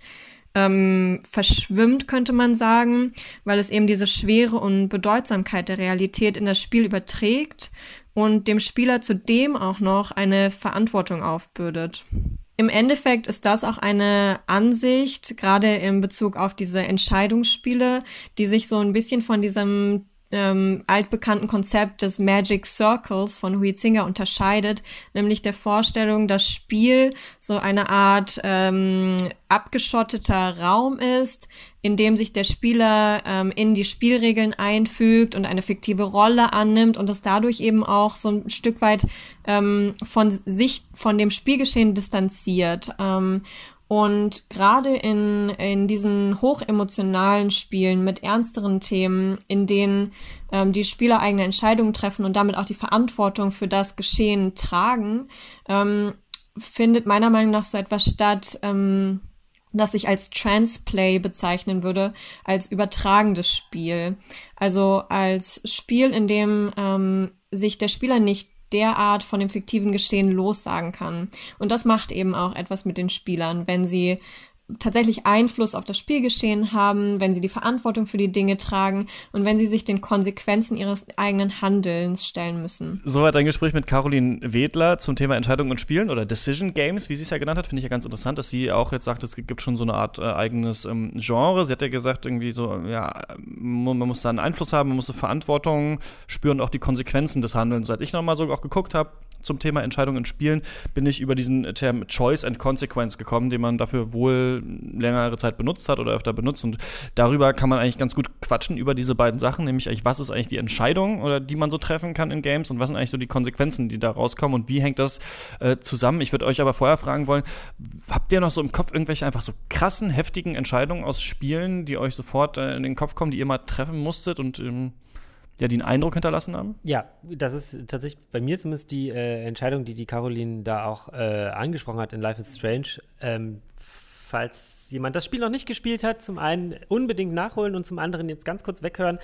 ähm, verschwimmt, könnte man sagen, weil es eben diese Schwere und Bedeutsamkeit der Realität in das Spiel überträgt und dem Spieler zudem auch noch eine Verantwortung aufbürdet. Im Endeffekt ist das auch eine Ansicht, gerade in Bezug auf diese Entscheidungsspiele, die sich so ein bisschen von diesem ähm, altbekannten Konzept des Magic Circles von Huizinga unterscheidet, nämlich der Vorstellung, dass Spiel so eine Art ähm, abgeschotteter Raum ist, in dem sich der Spieler ähm, in die Spielregeln einfügt und eine fiktive Rolle annimmt und es dadurch eben auch so ein Stück weit ähm, von sich, von dem Spielgeschehen distanziert. Ähm, und gerade in, in diesen hochemotionalen Spielen mit ernsteren Themen, in denen ähm, die Spieler eigene Entscheidungen treffen und damit auch die Verantwortung für das Geschehen tragen, ähm, findet meiner Meinung nach so etwas statt, ähm, das ich als Transplay bezeichnen würde, als übertragendes Spiel. Also als Spiel, in dem ähm, sich der Spieler nicht derart von dem fiktiven Geschehen lossagen kann. Und das macht eben auch etwas mit den Spielern, wenn sie tatsächlich Einfluss auf das Spielgeschehen haben, wenn sie die Verantwortung für die Dinge tragen und wenn sie sich den Konsequenzen ihres eigenen Handelns stellen müssen. Soweit ein Gespräch mit Caroline Wedler zum Thema Entscheidungen und Spielen oder Decision Games, wie sie es ja genannt hat, finde ich ja ganz interessant, dass sie auch jetzt sagt, es gibt schon so eine Art äh, eigenes ähm, Genre. Sie hat ja gesagt, irgendwie so, ja, man muss da einen Einfluss haben, man muss eine Verantwortung spüren und auch die Konsequenzen des Handelns. Seit ich nochmal so auch geguckt habe, zum Thema Entscheidungen in Spielen bin ich über diesen Term Choice and Consequence gekommen, den man dafür wohl längere Zeit benutzt hat oder öfter benutzt. Und darüber kann man eigentlich ganz gut quatschen über diese beiden Sachen, nämlich eigentlich, was ist eigentlich die Entscheidung oder die man so treffen kann in Games und was sind eigentlich so die Konsequenzen, die da rauskommen und wie hängt das äh, zusammen. Ich würde euch aber vorher fragen wollen, habt ihr noch so im Kopf irgendwelche einfach so krassen, heftigen Entscheidungen aus Spielen, die euch sofort äh, in den Kopf kommen, die ihr mal treffen musstet und ähm, ja, die einen Eindruck hinterlassen haben? Ja, das ist tatsächlich bei mir zumindest die äh, Entscheidung, die die Caroline da auch äh, angesprochen hat in Life is Strange. Ähm, falls jemand das Spiel noch nicht gespielt hat, zum einen unbedingt nachholen und zum anderen jetzt ganz kurz weghören.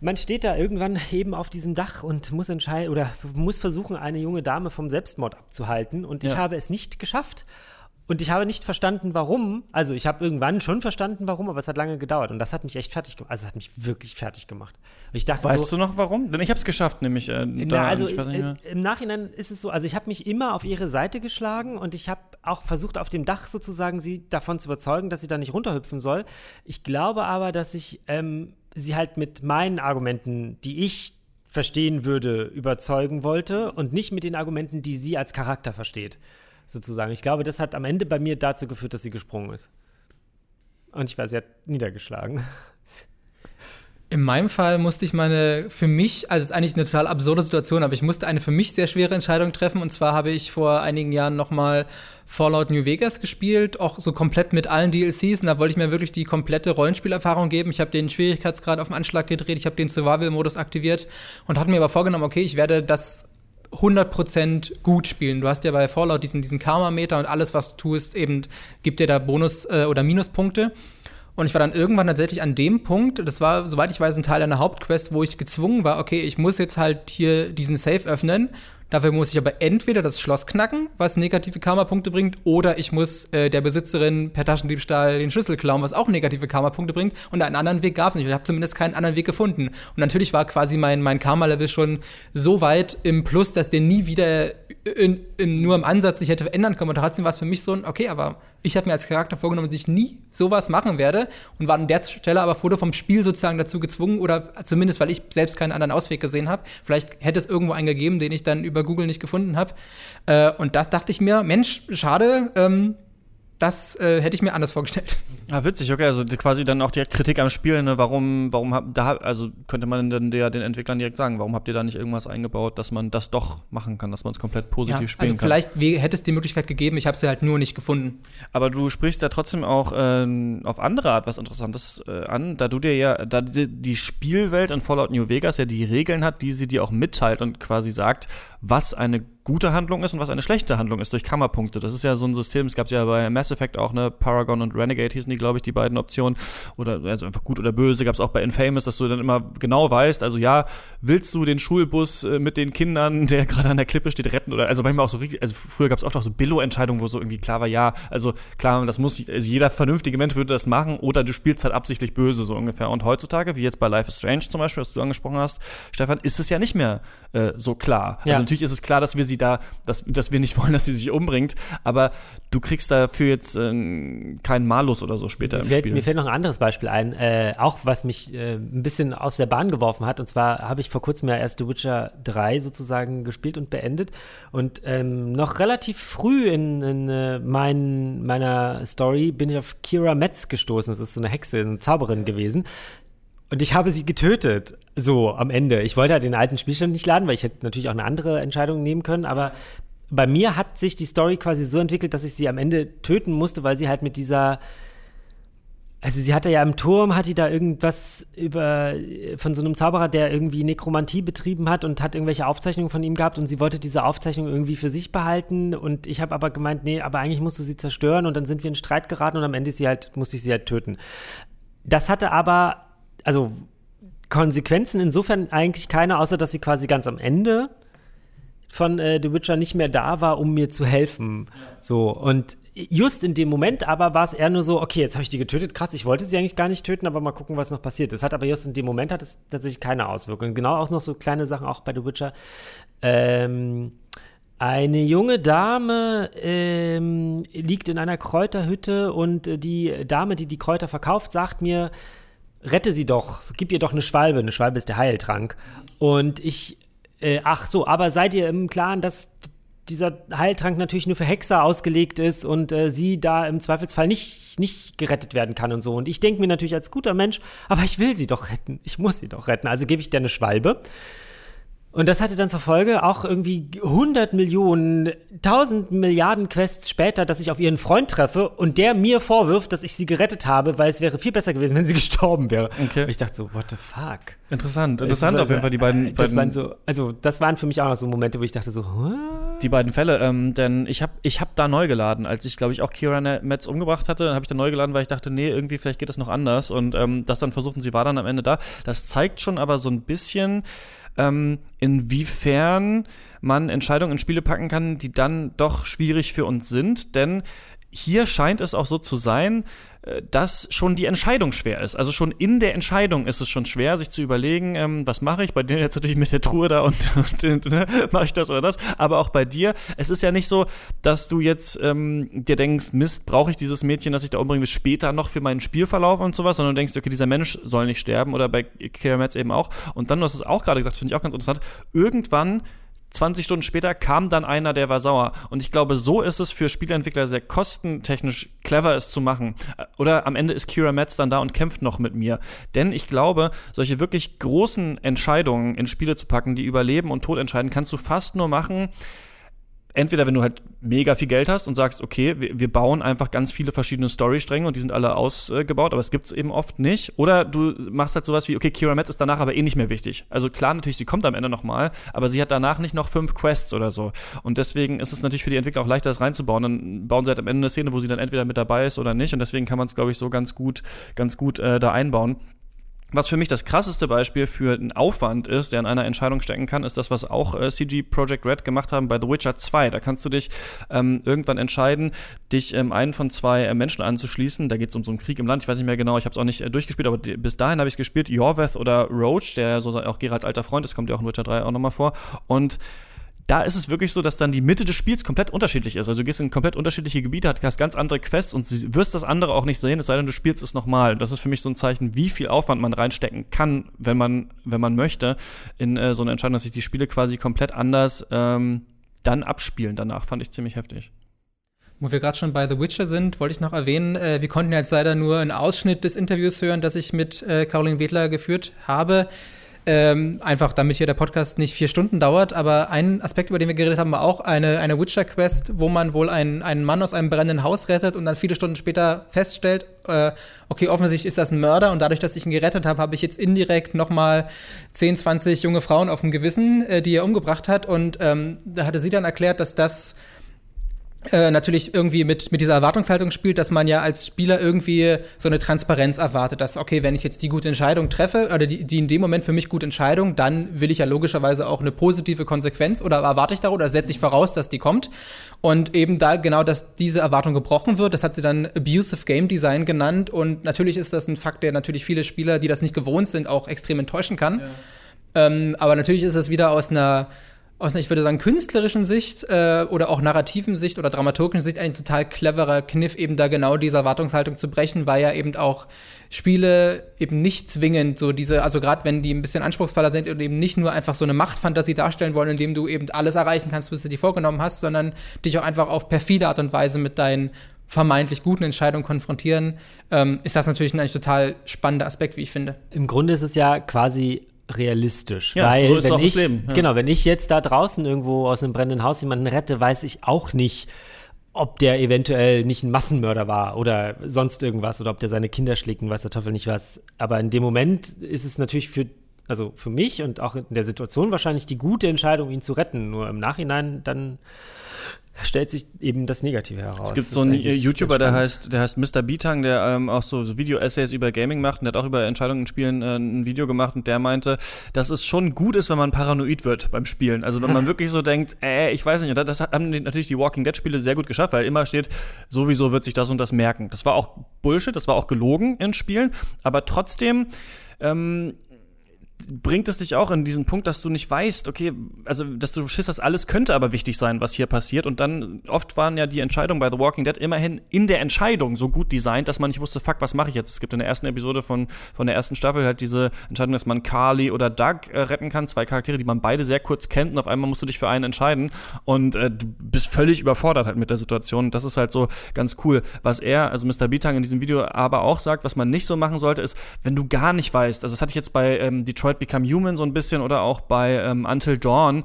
Man steht da irgendwann eben auf diesem Dach und muss entscheiden oder muss versuchen, eine junge Dame vom Selbstmord abzuhalten. Und ich ja. habe es nicht geschafft. Und ich habe nicht verstanden, warum. Also ich habe irgendwann schon verstanden, warum, aber es hat lange gedauert. Und das hat mich echt fertig gemacht. Also es hat mich wirklich fertig gemacht. Und ich dachte weißt so, du noch warum? Denn ich habe es geschafft, nämlich. Äh, na, da, also äh, im Nachhinein ist es so. Also ich habe mich immer auf ihre Seite geschlagen und ich habe auch versucht, auf dem Dach sozusagen sie davon zu überzeugen, dass sie da nicht runterhüpfen soll. Ich glaube aber, dass ich ähm, sie halt mit meinen Argumenten, die ich verstehen würde, überzeugen wollte und nicht mit den Argumenten, die sie als Charakter versteht sozusagen. Ich glaube, das hat am Ende bei mir dazu geführt, dass sie gesprungen ist. Und ich war sehr niedergeschlagen. In meinem Fall musste ich meine, für mich, also es ist eigentlich eine total absurde Situation, aber ich musste eine für mich sehr schwere Entscheidung treffen. Und zwar habe ich vor einigen Jahren nochmal Fallout New Vegas gespielt, auch so komplett mit allen DLCs. Und da wollte ich mir wirklich die komplette Rollenspielerfahrung geben. Ich habe den Schwierigkeitsgrad auf den Anschlag gedreht, ich habe den Survival-Modus aktiviert und hatte mir aber vorgenommen, okay, ich werde das 100% gut spielen. Du hast ja bei Fallout diesen, diesen Karma-Meter und alles, was du tust, eben gibt dir da Bonus- äh, oder Minuspunkte. Und ich war dann irgendwann tatsächlich an dem Punkt, das war, soweit ich weiß, ein Teil einer Hauptquest, wo ich gezwungen war, okay, ich muss jetzt halt hier diesen Safe öffnen Dafür muss ich aber entweder das Schloss knacken, was negative Karma-Punkte bringt, oder ich muss äh, der Besitzerin per Taschendiebstahl den Schlüssel klauen, was auch negative Karma-Punkte bringt. Und einen anderen Weg gab es nicht. Ich habe zumindest keinen anderen Weg gefunden. Und natürlich war quasi mein, mein Karma-Level schon so weit im Plus, dass der nie wieder in, in, nur im Ansatz sich hätte ändern können. Und trotzdem war es für mich so ein, okay, aber ich habe mir als Charakter vorgenommen, dass ich nie sowas machen werde und war an der Stelle aber wurde vom Spiel sozusagen dazu gezwungen oder zumindest, weil ich selbst keinen anderen Ausweg gesehen habe. Vielleicht hätte es irgendwo einen gegeben, den ich dann über Google nicht gefunden habe. Äh, und das dachte ich mir, Mensch, schade, ähm, das äh, hätte ich mir anders vorgestellt. Ah, witzig, okay, also quasi dann auch die Kritik am Spiel, ne, warum, warum habt da, also könnte man dann der, den Entwicklern direkt sagen, warum habt ihr da nicht irgendwas eingebaut, dass man das doch machen kann, dass man es komplett positiv ja, spielen also kann? Also vielleicht hätte es die Möglichkeit gegeben, ich habe sie halt nur nicht gefunden. Aber du sprichst ja trotzdem auch äh, auf andere Art was Interessantes äh, an, da du dir ja, da die, die Spielwelt in Fallout New Vegas ja die Regeln hat, die sie dir auch mitteilt und quasi sagt, was eine gute Handlung ist und was eine schlechte Handlung ist durch Kammerpunkte. Das ist ja so ein System, es gab ja bei Mass Effect auch, ne, Paragon und Renegade hießen die, glaube ich, die beiden Optionen. Oder also einfach gut oder böse, gab es auch bei Infamous, dass du dann immer genau weißt, also ja, willst du den Schulbus äh, mit den Kindern, der gerade an der Klippe steht, retten? Oder also manchmal auch so richtig, also früher gab es oft auch so Billo-Entscheidungen, wo so irgendwie klar war, ja, also klar, das muss, also jeder vernünftige Mensch würde das machen, oder du spielst halt absichtlich böse, so ungefähr. Und heutzutage, wie jetzt bei Life is Strange zum Beispiel, was du angesprochen hast, Stefan, ist es ja nicht mehr äh, so klar. Also ja. natürlich ist es klar, dass wir sie sie da, dass, dass wir nicht wollen, dass sie sich umbringt, aber du kriegst dafür jetzt äh, keinen Malus oder so später mir im fällt, Spiel. Mir fällt noch ein anderes Beispiel ein, äh, auch was mich äh, ein bisschen aus der Bahn geworfen hat. Und zwar habe ich vor kurzem ja erst The Witcher 3 sozusagen gespielt und beendet. Und ähm, noch relativ früh in, in äh, mein, meiner Story bin ich auf Kira Metz gestoßen. Das ist so eine Hexe, eine Zauberin gewesen. Und ich habe sie getötet, so am Ende. Ich wollte halt den alten Spielstand nicht laden, weil ich hätte natürlich auch eine andere Entscheidung nehmen können, aber bei mir hat sich die Story quasi so entwickelt, dass ich sie am Ende töten musste, weil sie halt mit dieser also sie hatte ja im Turm, hat die da irgendwas über von so einem Zauberer, der irgendwie Nekromantie betrieben hat und hat irgendwelche Aufzeichnungen von ihm gehabt und sie wollte diese Aufzeichnung irgendwie für sich behalten und ich habe aber gemeint, nee, aber eigentlich musst du sie zerstören und dann sind wir in Streit geraten und am Ende sie halt, musste ich sie halt töten. Das hatte aber, also Konsequenzen insofern eigentlich keine, außer dass sie quasi ganz am Ende von äh, The Witcher nicht mehr da war, um mir zu helfen. So, und just in dem Moment aber war es eher nur so, okay, jetzt habe ich die getötet, krass, ich wollte sie eigentlich gar nicht töten, aber mal gucken, was noch passiert. Das hat aber just in dem Moment hat es tatsächlich keine Auswirkungen. Genau auch noch so kleine Sachen, auch bei The Witcher. Ähm, eine junge Dame ähm, liegt in einer Kräuterhütte und äh, die Dame, die die Kräuter verkauft, sagt mir, rette sie doch, gib ihr doch eine Schwalbe. Eine Schwalbe ist der Heiltrank. Und ich äh, ach so, aber seid ihr im Klaren, dass dieser Heiltrank natürlich nur für Hexer ausgelegt ist und äh, sie da im Zweifelsfall nicht, nicht gerettet werden kann und so. Und ich denke mir natürlich als guter Mensch, aber ich will sie doch retten. Ich muss sie doch retten. Also gebe ich dir eine Schwalbe. Und das hatte dann zur Folge auch irgendwie 100 Millionen, 1000 Milliarden Quests später, dass ich auf ihren Freund treffe und der mir vorwirft, dass ich sie gerettet habe, weil es wäre viel besser gewesen, wenn sie gestorben wäre. Okay. Und ich dachte so, what the fuck? Interessant, interessant auf jeden Fall die beiden, Das beiden waren so, also das waren für mich auch noch so Momente, wo ich dachte so, huh? die beiden Fälle, ähm, denn ich habe ich hab da neu geladen, als ich glaube ich auch Kira Metz umgebracht hatte, dann habe ich da neu geladen, weil ich dachte, nee, irgendwie vielleicht geht das noch anders und ähm, das dann versucht und sie war dann am Ende da. Das zeigt schon aber so ein bisschen, ähm, inwiefern man Entscheidungen in Spiele packen kann, die dann doch schwierig für uns sind, denn hier scheint es auch so zu sein, dass schon die Entscheidung schwer ist. Also schon in der Entscheidung ist es schon schwer, sich zu überlegen, ähm, was mache ich? Bei dir jetzt natürlich mit der Truhe da und, und ne, mache ich das oder das. Aber auch bei dir, es ist ja nicht so, dass du jetzt ähm, dir denkst, Mist, brauche ich dieses Mädchen, das ich da umbringe, später noch für meinen Spielverlauf und sowas, sondern du denkst, okay, dieser Mensch soll nicht sterben oder bei Kira Metz eben auch. Und dann, du hast es auch gerade gesagt, finde ich auch ganz interessant, irgendwann 20 Stunden später kam dann einer, der war sauer. Und ich glaube, so ist es für Spieleentwickler sehr kostentechnisch clever, es zu machen. Oder am Ende ist Kira Metz dann da und kämpft noch mit mir. Denn ich glaube, solche wirklich großen Entscheidungen in Spiele zu packen, die über Leben und Tod entscheiden, kannst du fast nur machen, entweder wenn du halt mega viel Geld hast und sagst, okay, wir, wir bauen einfach ganz viele verschiedene Storystränge und die sind alle ausgebaut, aber es gibt's eben oft nicht. Oder du machst halt sowas wie, okay, Kira Metz ist danach aber eh nicht mehr wichtig. Also klar, natürlich, sie kommt am Ende nochmal, aber sie hat danach nicht noch fünf Quests oder so. Und deswegen ist es natürlich für die Entwickler auch leichter, das reinzubauen. Dann bauen sie halt am Ende eine Szene, wo sie dann entweder mit dabei ist oder nicht. Und deswegen kann man es, glaube ich, so ganz gut, ganz gut äh, da einbauen. Was für mich das krasseste Beispiel für einen Aufwand ist, der in einer Entscheidung stecken kann, ist das, was auch äh, CG Projekt Red gemacht haben bei The Witcher 2. Da kannst du dich ähm, irgendwann entscheiden, dich ähm, einen von zwei äh, Menschen anzuschließen. Da geht es um so einen Krieg im Land. Ich weiß nicht mehr genau, ich habe es auch nicht äh, durchgespielt, aber bis dahin habe ich es gespielt. Jorveth oder Roach, der so auch Geralds alter Freund ist, kommt ja auch in Witcher 3 auch nochmal vor. Und da ist es wirklich so, dass dann die Mitte des Spiels komplett unterschiedlich ist. Also du gehst in komplett unterschiedliche Gebiete, hast ganz andere Quests und wirst das andere auch nicht sehen, es sei denn, du spielst es nochmal. Das ist für mich so ein Zeichen, wie viel Aufwand man reinstecken kann, wenn man, wenn man möchte, in äh, so eine Entscheidung, dass sich die Spiele quasi komplett anders ähm, dann abspielen. Danach fand ich ziemlich heftig. Wo wir gerade schon bei The Witcher sind, wollte ich noch erwähnen, äh, wir konnten jetzt leider nur einen Ausschnitt des Interviews hören, das ich mit äh, Caroline Wedler geführt habe. Ähm, einfach damit hier der Podcast nicht vier Stunden dauert. Aber ein Aspekt, über den wir geredet haben, war auch eine, eine Witcher-Quest, wo man wohl einen, einen Mann aus einem brennenden Haus rettet und dann viele Stunden später feststellt, äh, okay, offensichtlich ist das ein Mörder und dadurch, dass ich ihn gerettet habe, habe ich jetzt indirekt nochmal 10, 20 junge Frauen auf dem Gewissen, äh, die er umgebracht hat. Und ähm, da hatte sie dann erklärt, dass das äh, natürlich irgendwie mit, mit dieser Erwartungshaltung spielt, dass man ja als Spieler irgendwie so eine Transparenz erwartet, dass, okay, wenn ich jetzt die gute Entscheidung treffe, oder die, die in dem Moment für mich gute Entscheidung, dann will ich ja logischerweise auch eine positive Konsequenz oder erwarte ich darüber, oder setze ich voraus, dass die kommt. Und eben da genau, dass diese Erwartung gebrochen wird, das hat sie dann Abusive Game Design genannt. Und natürlich ist das ein Fakt, der natürlich viele Spieler, die das nicht gewohnt sind, auch extrem enttäuschen kann. Ja. Ähm, aber natürlich ist es wieder aus einer aus einer, ich würde sagen, künstlerischen Sicht äh, oder auch narrativen Sicht oder dramaturgischen Sicht ein total cleverer Kniff, eben da genau diese Erwartungshaltung zu brechen, weil ja eben auch Spiele eben nicht zwingend so diese, also gerade wenn die ein bisschen anspruchsvoller sind und eben nicht nur einfach so eine Machtfantasie darstellen wollen, indem du eben alles erreichen kannst, was du dir vorgenommen hast, sondern dich auch einfach auf perfide Art und Weise mit deinen vermeintlich guten Entscheidungen konfrontieren, ähm, ist das natürlich ein eigentlich total spannender Aspekt, wie ich finde. Im Grunde ist es ja quasi realistisch. Ja, weil so ist wenn auch das ich, Leben, ja. Genau, wenn ich jetzt da draußen irgendwo aus einem brennenden Haus jemanden rette, weiß ich auch nicht, ob der eventuell nicht ein Massenmörder war oder sonst irgendwas oder ob der seine Kinder schlägt und weiß der Teufel nicht was. Aber in dem Moment ist es natürlich für, also für mich und auch in der Situation wahrscheinlich die gute Entscheidung, ihn zu retten. Nur im Nachhinein dann stellt sich eben das Negative heraus. Es gibt so einen eigentlich YouTuber, der heißt, der heißt Mr. Bitang, der ähm, auch so, so Video-Essays über Gaming macht und der hat auch über Entscheidungen in Spielen äh, ein Video gemacht und der meinte, dass es schon gut ist, wenn man paranoid wird beim Spielen. Also wenn man wirklich so denkt, äh, ich weiß nicht, und das haben natürlich die Walking Dead-Spiele sehr gut geschafft, weil immer steht, sowieso wird sich das und das merken. Das war auch Bullshit, das war auch gelogen in Spielen, aber trotzdem ähm, bringt es dich auch in diesen Punkt, dass du nicht weißt, okay, also dass du Schiss hast, alles könnte aber wichtig sein, was hier passiert. Und dann oft waren ja die Entscheidungen bei The Walking Dead immerhin in der Entscheidung so gut designt, dass man nicht wusste, fuck, was mache ich jetzt? Es gibt in der ersten Episode von, von der ersten Staffel halt diese Entscheidung, dass man Carly oder Doug äh, retten kann, zwei Charaktere, die man beide sehr kurz kennt und auf einmal musst du dich für einen entscheiden und äh, du bist völlig überfordert halt mit der Situation. Das ist halt so ganz cool. Was er, also Mr. Bitang in diesem Video aber auch sagt, was man nicht so machen sollte, ist, wenn du gar nicht weißt, also das hatte ich jetzt bei ähm, Detroit Become Human so ein bisschen oder auch bei ähm, Until Dawn,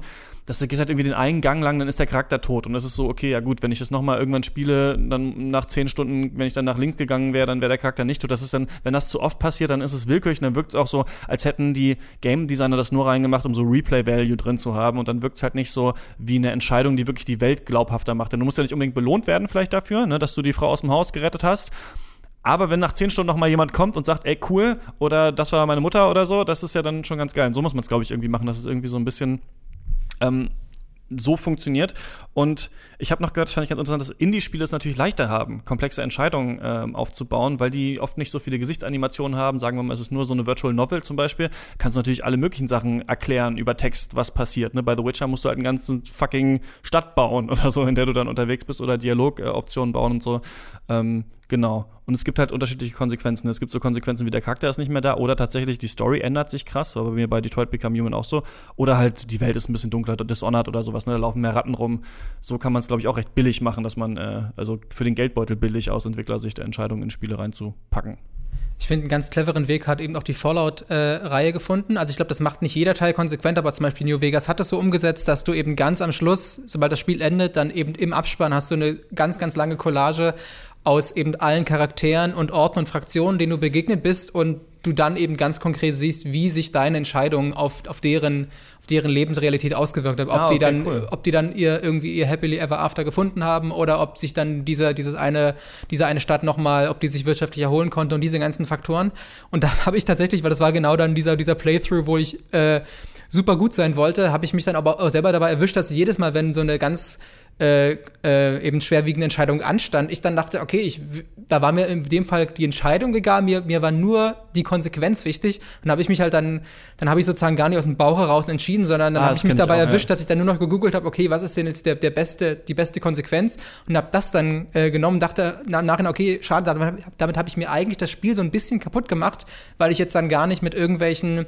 dass du gehst halt irgendwie den einen Gang lang, dann ist der Charakter tot. Und das ist so, okay, ja gut, wenn ich das nochmal irgendwann spiele, dann nach zehn Stunden, wenn ich dann nach links gegangen wäre, dann wäre der Charakter nicht tot. Das ist dann, wenn das zu oft passiert, dann ist es willkürlich und dann wirkt es auch so, als hätten die Game Designer das nur reingemacht, um so Replay-Value drin zu haben. Und dann wirkt es halt nicht so wie eine Entscheidung, die wirklich die Welt glaubhafter macht. Denn du musst ja nicht unbedingt belohnt werden, vielleicht dafür, ne, dass du die Frau aus dem Haus gerettet hast. Aber wenn nach zehn Stunden noch mal jemand kommt und sagt, ey, cool, oder das war meine Mutter oder so, das ist ja dann schon ganz geil. Und so muss man es, glaube ich, irgendwie machen, dass es irgendwie so ein bisschen ähm, so funktioniert. Und ich habe noch gehört, das fand ich ganz interessant, dass Indie-Spiele es natürlich leichter haben, komplexe Entscheidungen ähm, aufzubauen, weil die oft nicht so viele Gesichtsanimationen haben. Sagen wir mal, es ist nur so eine Virtual Novel zum Beispiel. Kannst du natürlich alle möglichen Sachen erklären über Text, was passiert. Ne? Bei The Witcher musst du halt einen ganzen fucking Stadt bauen oder so, in der du dann unterwegs bist oder Dialogoptionen bauen und so. Ähm, genau. Und es gibt halt unterschiedliche Konsequenzen. Es gibt so Konsequenzen wie der Charakter ist nicht mehr da oder tatsächlich die Story ändert sich krass, war bei mir bei Detroit Become Human auch so. Oder halt die Welt ist ein bisschen dunkler, Dishonored oder sowas, ne? da laufen mehr Ratten rum. So kann man es, glaube ich, auch recht billig machen, dass man, äh, also für den Geldbeutel billig aus Entwicklersicht Entscheidungen in Spiele reinzupacken. Ich finde, einen ganz cleveren Weg hat eben auch die Fallout-Reihe gefunden. Also ich glaube, das macht nicht jeder Teil konsequent, aber zum Beispiel New Vegas hat das so umgesetzt, dass du eben ganz am Schluss, sobald das Spiel endet, dann eben im Abspann hast du eine ganz, ganz lange Collage aus eben allen Charakteren und Orten und Fraktionen, denen du begegnet bist und du dann eben ganz konkret siehst, wie sich deine Entscheidung auf, auf, deren, auf deren Lebensrealität ausgewirkt hat. Ob Ah, die okay, dann, cool. ob die dann ihr irgendwie ihr Happily Ever After gefunden haben oder ob sich dann diese, dieses eine, diese eine Stadt nochmal, ob die sich wirtschaftlich erholen konnte und diese ganzen Faktoren. Und da habe ich tatsächlich, weil das war genau dann dieser, dieser Playthrough, wo ich äh, super gut sein wollte, habe ich mich dann aber auch selber dabei erwischt, dass jedes Mal, wenn so eine ganz äh, äh, eben schwerwiegende Entscheidung anstand, ich dann dachte, okay, ich, da war mir in dem Fall die Entscheidung egal, mir, mir war nur die Konsequenz wichtig und habe ich mich halt dann, dann habe ich sozusagen gar nicht aus dem Bauch heraus entschieden, sondern dann Ah, habe ich mich kenn ich dabei auch, ja. erwischt, dass ich dann nur noch gegoogelt habe, okay, was ist denn jetzt der, der beste, die beste Konsequenz und habe das dann äh, genommen, dachte na, nachher, okay, schade, damit, damit habe ich mir eigentlich das Spiel so ein bisschen kaputt gemacht, weil ich jetzt dann gar nicht mit irgendwelchen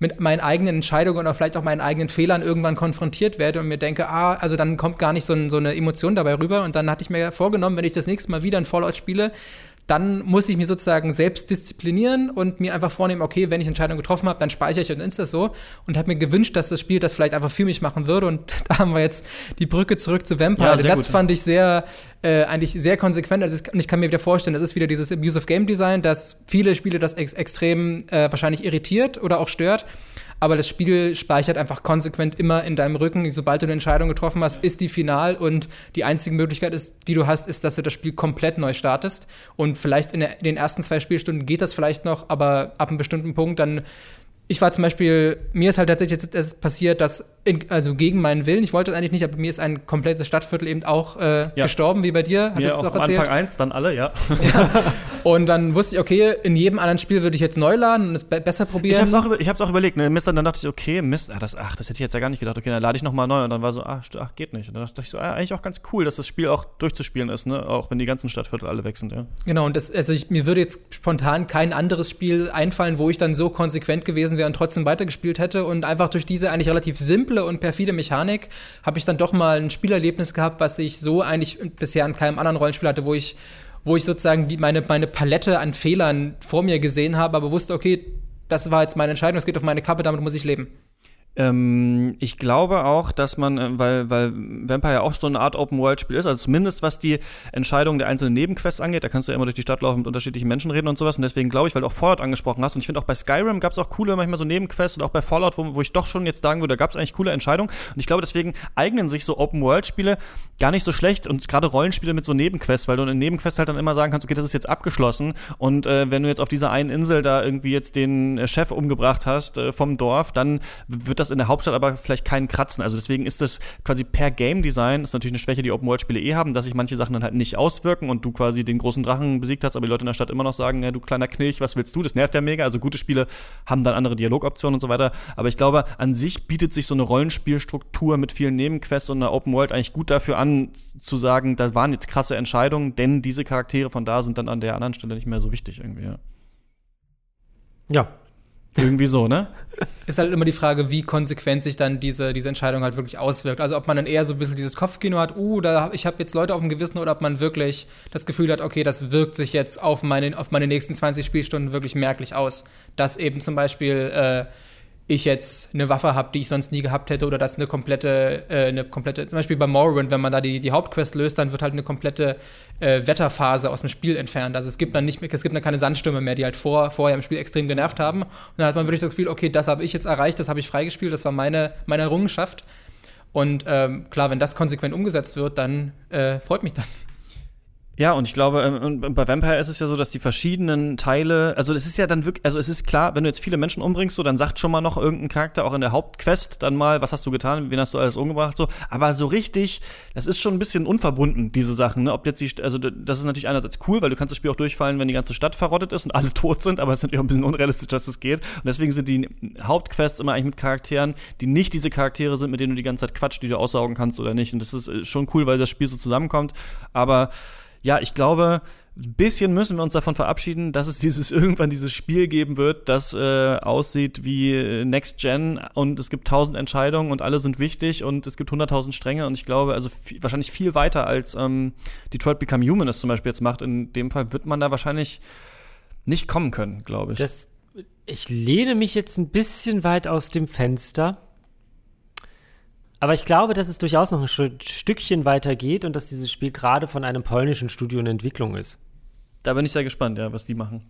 mit meinen eigenen Entscheidungen oder vielleicht auch meinen eigenen Fehlern irgendwann konfrontiert werde und mir denke, ah, also dann kommt gar nicht so, ein, so eine Emotion dabei rüber. Und dann hatte ich mir vorgenommen, wenn ich das nächste Mal wieder ein Fallout spiele, dann muss ich mich sozusagen selbst disziplinieren und mir einfach vornehmen, okay, wenn ich Entscheidungen getroffen habe, dann speichere ich und ist das so. Und habe mir gewünscht, dass das Spiel das vielleicht einfach für mich machen würde. Und da haben wir jetzt die Brücke zurück zu Vampire. Ja, Also das gut. fand ich sehr, äh, eigentlich sehr konsequent. Also es- und ich kann mir wieder vorstellen, das ist wieder dieses Abuse of Game Design, dass viele Spiele das ex extrem äh, wahrscheinlich irritiert oder auch stört. Aber das Spiel speichert einfach konsequent immer in deinem Rücken. Sobald du eine Entscheidung getroffen hast, ist die final und die einzige Möglichkeit, ist, die du hast, ist, dass du das Spiel komplett neu startest. Und vielleicht in, der, in den ersten zwei Spielstunden geht das vielleicht noch, aber ab einem bestimmten Punkt dann ich war zum Beispiel, mir ist halt tatsächlich jetzt passiert, dass, in, also gegen meinen Willen, ich wollte es eigentlich nicht, aber mir ist ein komplettes Stadtviertel eben auch äh, Ja. gestorben, wie bei dir, hattest auch du am erzählt. Anfang eins, dann alle, ja. Und dann wusste ich, okay, in jedem anderen Spiel würde ich jetzt neu laden und es be besser probieren. Ich habe es auch, auch überlegt, ne? Mist, dann dachte ich, okay, Mist, ach das, ach, das hätte ich jetzt ja gar nicht gedacht. Okay, dann lade ich nochmal neu und dann war so, ach, ach, geht nicht. Und dann dachte ich so, ah, eigentlich auch ganz cool, dass das Spiel auch durchzuspielen ist, ne? Auch wenn die ganzen Stadtviertel alle weg sind, ja. Genau, und das, also ich, mir würde jetzt spontan kein anderes Spiel einfallen, wo ich dann so konsequent gewesen wäre und trotzdem weitergespielt hätte. Und einfach durch diese eigentlich relativ simple und perfide Mechanik habe ich dann doch mal ein Spielerlebnis gehabt, was ich so eigentlich bisher an keinem anderen Rollenspiel hatte, wo ich wo ich sozusagen die, meine, meine Palette an Fehlern vor mir gesehen habe, aber wusste, okay, das war jetzt meine Entscheidung, es geht auf meine Kappe, damit muss ich leben. Ähm, ich glaube auch, dass man, äh, weil, weil Vampire auch so eine Art Open-World-Spiel ist, also zumindest was die Entscheidung der einzelnen Nebenquests angeht, da kannst du ja immer durch die Stadt laufen, mit unterschiedlichen Menschen reden und sowas. Und deswegen glaube ich, weil du auch Fallout angesprochen hast, und ich finde auch bei Skyrim gab es auch coole, manchmal so Nebenquests und auch bei Fallout, wo, wo ich doch schon jetzt sagen würde, da gab es eigentlich coole Entscheidungen. Und ich glaube, deswegen eignen sich so Open-World-Spiele gar nicht so schlecht und gerade Rollenspiele mit so Nebenquests, weil du in Nebenquests halt dann immer sagen kannst, okay, das ist jetzt abgeschlossen und äh, wenn du jetzt auf dieser einen Insel da irgendwie jetzt den äh, Chef umgebracht hast äh, vom Dorf, dann wird das in der Hauptstadt aber vielleicht keinen kratzen. Also deswegen ist das quasi per Game Design, ist natürlich eine Schwäche, die Open-World-Spiele eh haben, dass sich manche Sachen dann halt nicht auswirken und du quasi den großen Drachen besiegt hast, aber die Leute in der Stadt immer noch sagen, ja, du kleiner Knilch, was willst du? Das nervt ja mega. Also gute Spiele haben dann andere Dialogoptionen und so weiter. Aber ich glaube, an sich bietet sich so eine Rollenspielstruktur mit vielen Nebenquests und einer Open World eigentlich gut dafür an, zu sagen, da waren jetzt krasse Entscheidungen, denn diese Charaktere von da sind dann an der anderen Stelle nicht mehr so wichtig irgendwie, ja. Ja, irgendwie so, ne? Ist halt immer die Frage, wie konsequent sich dann diese, diese Entscheidung halt wirklich auswirkt. Also ob man dann eher so ein bisschen dieses Kopfkino hat, uh, da, ich habe jetzt Leute auf dem Gewissen, oder ob man wirklich das Gefühl hat, okay, das wirkt sich jetzt auf meine, auf meine nächsten 20 Spielstunden wirklich merklich aus. Dass eben zum Beispiel äh, ich jetzt eine Waffe habe, die ich sonst nie gehabt hätte, oder dass eine komplette, äh, eine komplette, zum Beispiel bei Morrowind, wenn man da die, die Hauptquest löst, dann wird halt eine komplette äh, Wetterphase aus dem Spiel entfernt. Also es gibt dann nicht mehr, es gibt dann keine Sandstürme mehr, die halt vor, vorher im Spiel extrem genervt haben. Und dann hat man wirklich das Gefühl, okay, das habe ich jetzt erreicht, das habe ich freigespielt, das war meine, meine Errungenschaft. Und ähm, klar, wenn das konsequent umgesetzt wird, dann äh, freut mich das. Ja, und ich glaube, ähm, bei Vampire ist es ja so, dass die verschiedenen Teile, also es ist ja dann wirklich, also es ist klar, wenn du jetzt viele Menschen umbringst, so, dann sagt schon mal noch irgendein Charakter auch in der Hauptquest dann mal, was hast du getan, wen hast du alles umgebracht, so. Aber so richtig, das ist schon ein bisschen unverbunden, diese Sachen, ne? Ob jetzt die, also das ist natürlich einerseits cool, weil du kannst das Spiel auch durchfallen, wenn die ganze Stadt verrottet ist und alle tot sind, aber es ist natürlich auch ein bisschen unrealistisch, dass das geht. Und deswegen sind die Hauptquests immer eigentlich mit Charakteren, die nicht diese Charaktere sind, mit denen du die ganze Zeit quatscht, die du aussaugen kannst oder nicht. Und das ist äh, schon cool, weil das Spiel so zusammenkommt. Aber ja, ich glaube, ein bisschen müssen wir uns davon verabschieden, dass es dieses irgendwann dieses Spiel geben wird, das äh, aussieht wie äh, Next Gen und es gibt tausend Entscheidungen und alle sind wichtig und es gibt hunderttausend Stränge und ich glaube, also wahrscheinlich viel weiter als ähm, Detroit Become Human es zum Beispiel jetzt macht. In dem Fall wird man da wahrscheinlich nicht kommen können, glaube ich. Das, ich lehne mich jetzt ein bisschen weit aus dem Fenster. Aber ich glaube, dass es durchaus noch ein Stückchen weiter geht und dass dieses Spiel gerade von einem polnischen Studio in Entwicklung ist. Da bin ich sehr gespannt, ja, was die machen.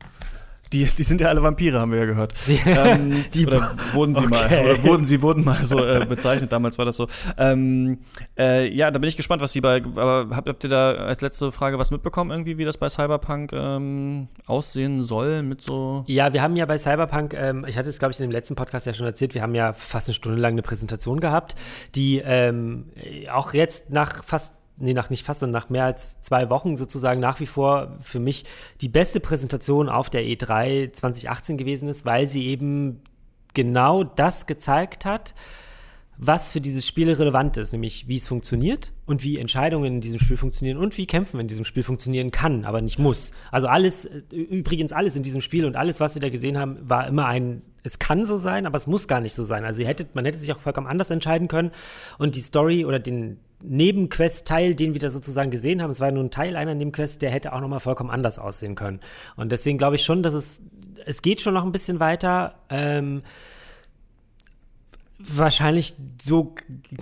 Die, die sind ja alle Vampire, haben wir ja gehört. ähm, die, oder wurden sie okay. mal, oder wurden sie wurden mal so äh, bezeichnet, damals war das so. Ähm, äh, ja, da bin ich gespannt, was sie bei, aber habt, habt ihr da als letzte Frage was mitbekommen, irgendwie, wie das bei Cyberpunk ähm, aussehen soll mit so. Ja, wir haben ja bei Cyberpunk, ähm, ich hatte es, glaube ich, in dem letzten Podcast ja schon erzählt, wir haben ja fast eine Stunde lang eine Präsentation gehabt, die ähm, auch jetzt nach fast nee, nach nicht fast, sondern nach mehr als zwei Wochen sozusagen nach wie vor für mich die beste Präsentation auf der E3 2018 gewesen ist, weil sie eben genau das gezeigt hat, was für dieses Spiel relevant ist, nämlich wie es funktioniert und wie Entscheidungen in diesem Spiel funktionieren und wie Kämpfen in diesem Spiel funktionieren kann, aber nicht muss. Also alles, übrigens alles in diesem Spiel und alles, was wir da gesehen haben, war immer ein, es kann so sein, aber es muss gar nicht so sein. Also hättet, man hätte sich auch vollkommen anders entscheiden können und die Story oder den, Nebenquest-Teil, den wir da sozusagen gesehen haben, es war nur ein Teil einer Nebenquest, der hätte auch nochmal vollkommen anders aussehen können. Und deswegen glaube ich schon, dass es, es geht schon noch ein bisschen weiter. Ähm, wahrscheinlich so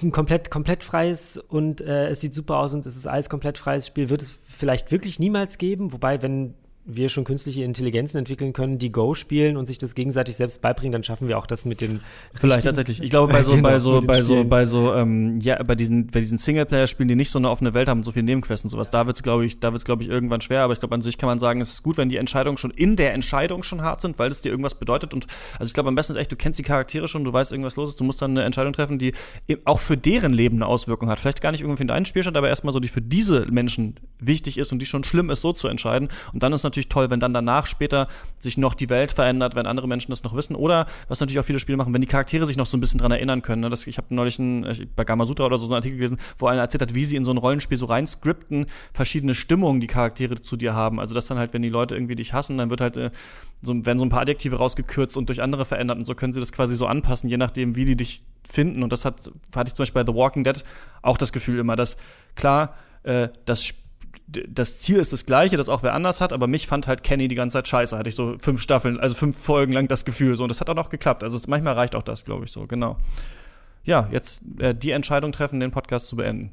ein komplett, komplett freies und äh, es sieht super aus und es ist alles komplett freies Spiel, wird es vielleicht wirklich niemals geben. Wobei, wenn wir schon künstliche Intelligenzen entwickeln können, die Go spielen und sich das gegenseitig selbst beibringen, dann schaffen wir auch das mit den Vielleicht tatsächlich. Ich glaube bei so bei so bei so bei so ähm, ja bei diesen bei diesen Singleplayer Spielen, die nicht so eine offene Welt haben, so viele Nebenquests und sowas, da wird's glaube ich, da wird's glaube ich irgendwann schwer, aber ich glaube an sich kann man sagen, es ist gut, wenn die Entscheidungen schon in der Entscheidung schon hart sind, weil es dir irgendwas bedeutet und also ich glaube am besten ist echt, du kennst die Charaktere schon, du weißt irgendwas los ist, du musst dann eine Entscheidung treffen, die auch für deren Leben eine Auswirkung hat. Vielleicht gar nicht irgendwie für deinen Spielstand, aber erstmal so die für diese Menschen wichtig ist und die schon schlimm ist so zu entscheiden und dann ist natürlich natürlich toll, wenn dann danach später sich noch die Welt verändert, wenn andere Menschen das noch wissen. Oder, was natürlich auch viele Spiele machen, wenn die Charaktere sich noch so ein bisschen dran erinnern können. Ne? Das, ich habe neulich einen, bei Gamasutra oder so, so einen Artikel gelesen, wo einer erzählt hat, wie sie in so ein Rollenspiel so rein skripten, verschiedene Stimmungen die Charaktere zu dir haben. Also, dass dann halt, wenn die Leute irgendwie dich hassen, dann wird halt äh, so, werden so ein paar Adjektive rausgekürzt und durch andere verändert und so können sie das quasi so anpassen, je nachdem, wie die dich finden. Und das hat, hatte ich zum Beispiel bei The Walking Dead auch das Gefühl immer, dass klar, äh, das das Ziel ist das gleiche, das auch wer anders hat, aber mich fand halt Kenny die ganze Zeit scheiße. Hatte ich so fünf Staffeln, also fünf Folgen lang das Gefühl so. Und das hat auch noch geklappt. Also es, manchmal reicht auch das, glaube ich, so, genau. Ja, jetzt äh, die Entscheidung treffen, den Podcast zu beenden.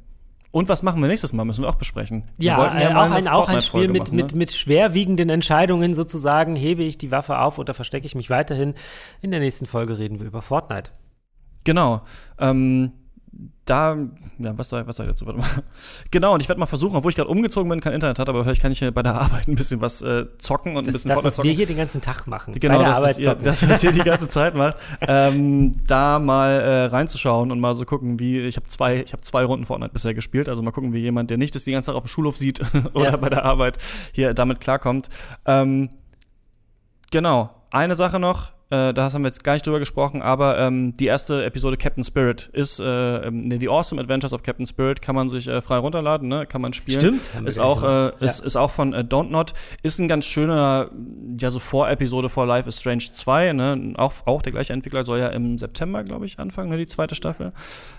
Und was machen wir nächstes Mal? Müssen wir auch besprechen. Ja, ja äh, auch, ein, auch ein Spiel mit, machen, ne? mit, mit schwerwiegenden Entscheidungen sozusagen. Hebe ich die Waffe auf oder verstecke ich mich weiterhin? In der nächsten Folge reden wir über Fortnite. Genau. Ähm, da, ja, was soll, was soll ich dazu? Warte mal. Genau, und ich werde mal versuchen, obwohl ich gerade umgezogen bin, kein Internet hat, aber vielleicht kann ich bei der Arbeit ein bisschen was äh, zocken und ein bisschen Das, was wir hier den ganzen Tag machen. Genau, das, was ihr, das, was ihr die ganze Zeit macht. ähm, da mal äh, reinzuschauen und mal so gucken, wie, ich habe zwei, ich habe zwei Runden Fortnite bisher gespielt, also mal gucken, wie jemand, der nicht das die ganze Zeit auf dem Schulhof sieht oder ja. bei der Arbeit hier damit klarkommt. Ähm, genau, eine Sache noch, äh, da haben wir jetzt gar nicht drüber gesprochen, aber ähm, die erste Episode Captain Spirit ist äh, ähm, ne, The Awesome Adventures of Captain Spirit, kann man sich äh, frei runterladen, ne? kann man spielen. Stimmt. Ist auch, äh, ist, ja. ist auch von äh, Don't Not, ist ein ganz schöner, ja, so Vorepisode vor Life is Strange 2, ne? auch, auch der gleiche Entwickler soll ja im September, glaube ich, anfangen, ne? die zweite Staffel.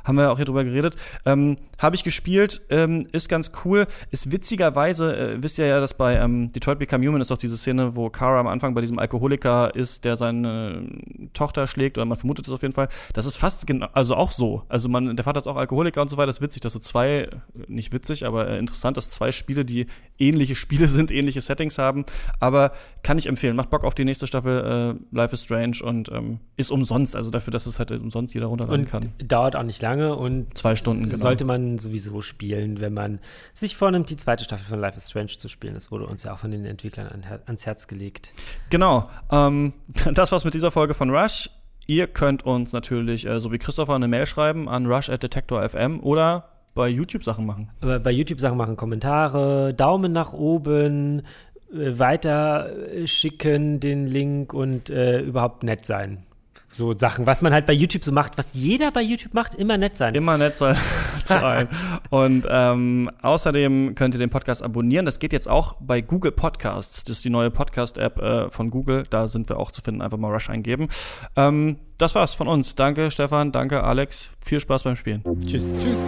Haben wir auch hier drüber geredet. Ähm, Habe ich gespielt, ähm, ist ganz cool. Ist witzigerweise, äh, wisst ihr ja, dass bei ähm, Detroit Become Human ist auch diese Szene, wo Kara am Anfang bei diesem Alkoholiker ist, der seine Tochter schlägt, oder man vermutet es auf jeden Fall. Das ist fast genau, also auch so. Also man, der Vater ist auch Alkoholiker und so weiter. Das ist witzig, dass so zwei, nicht witzig, aber äh, interessant, dass zwei Spiele, die ähnliche Spiele sind, ähnliche Settings haben. Aber kann ich empfehlen. Macht Bock auf die nächste Staffel äh, Life is Strange und ähm, ist umsonst. Also dafür, dass es halt umsonst jeder runterladen und kann. Dauert auch nicht lange und zwei Stunden, genau. Sollte man sowieso spielen, wenn man sich vornimmt, die zweite Staffel von Life is Strange zu spielen. Das wurde uns ja auch von den Entwicklern ans Herz gelegt. Genau. Ähm, das war's mit dieser Folge von Rush. Ihr könnt uns natürlich, äh, so wie Christopher, eine Mail schreiben an rush@detektor.fm oder bei YouTube Sachen machen. Aber bei YouTube Sachen machen, Kommentare, Daumen nach oben, äh, weiter schicken den Link und äh, überhaupt nett sein so Sachen, was man halt bei YouTube so macht, was jeder bei YouTube macht, immer nett sein. Immer nett sein. und ähm, außerdem könnt ihr den Podcast abonnieren. Das geht jetzt auch bei Google Podcasts. Das ist die neue Podcast-App äh, von Google. Da sind wir auch zu finden. Einfach mal Rush eingeben. Ähm, das war's von uns. Danke, Stefan. Danke, Alex. Viel Spaß beim Spielen. Tschüss. Tschüss.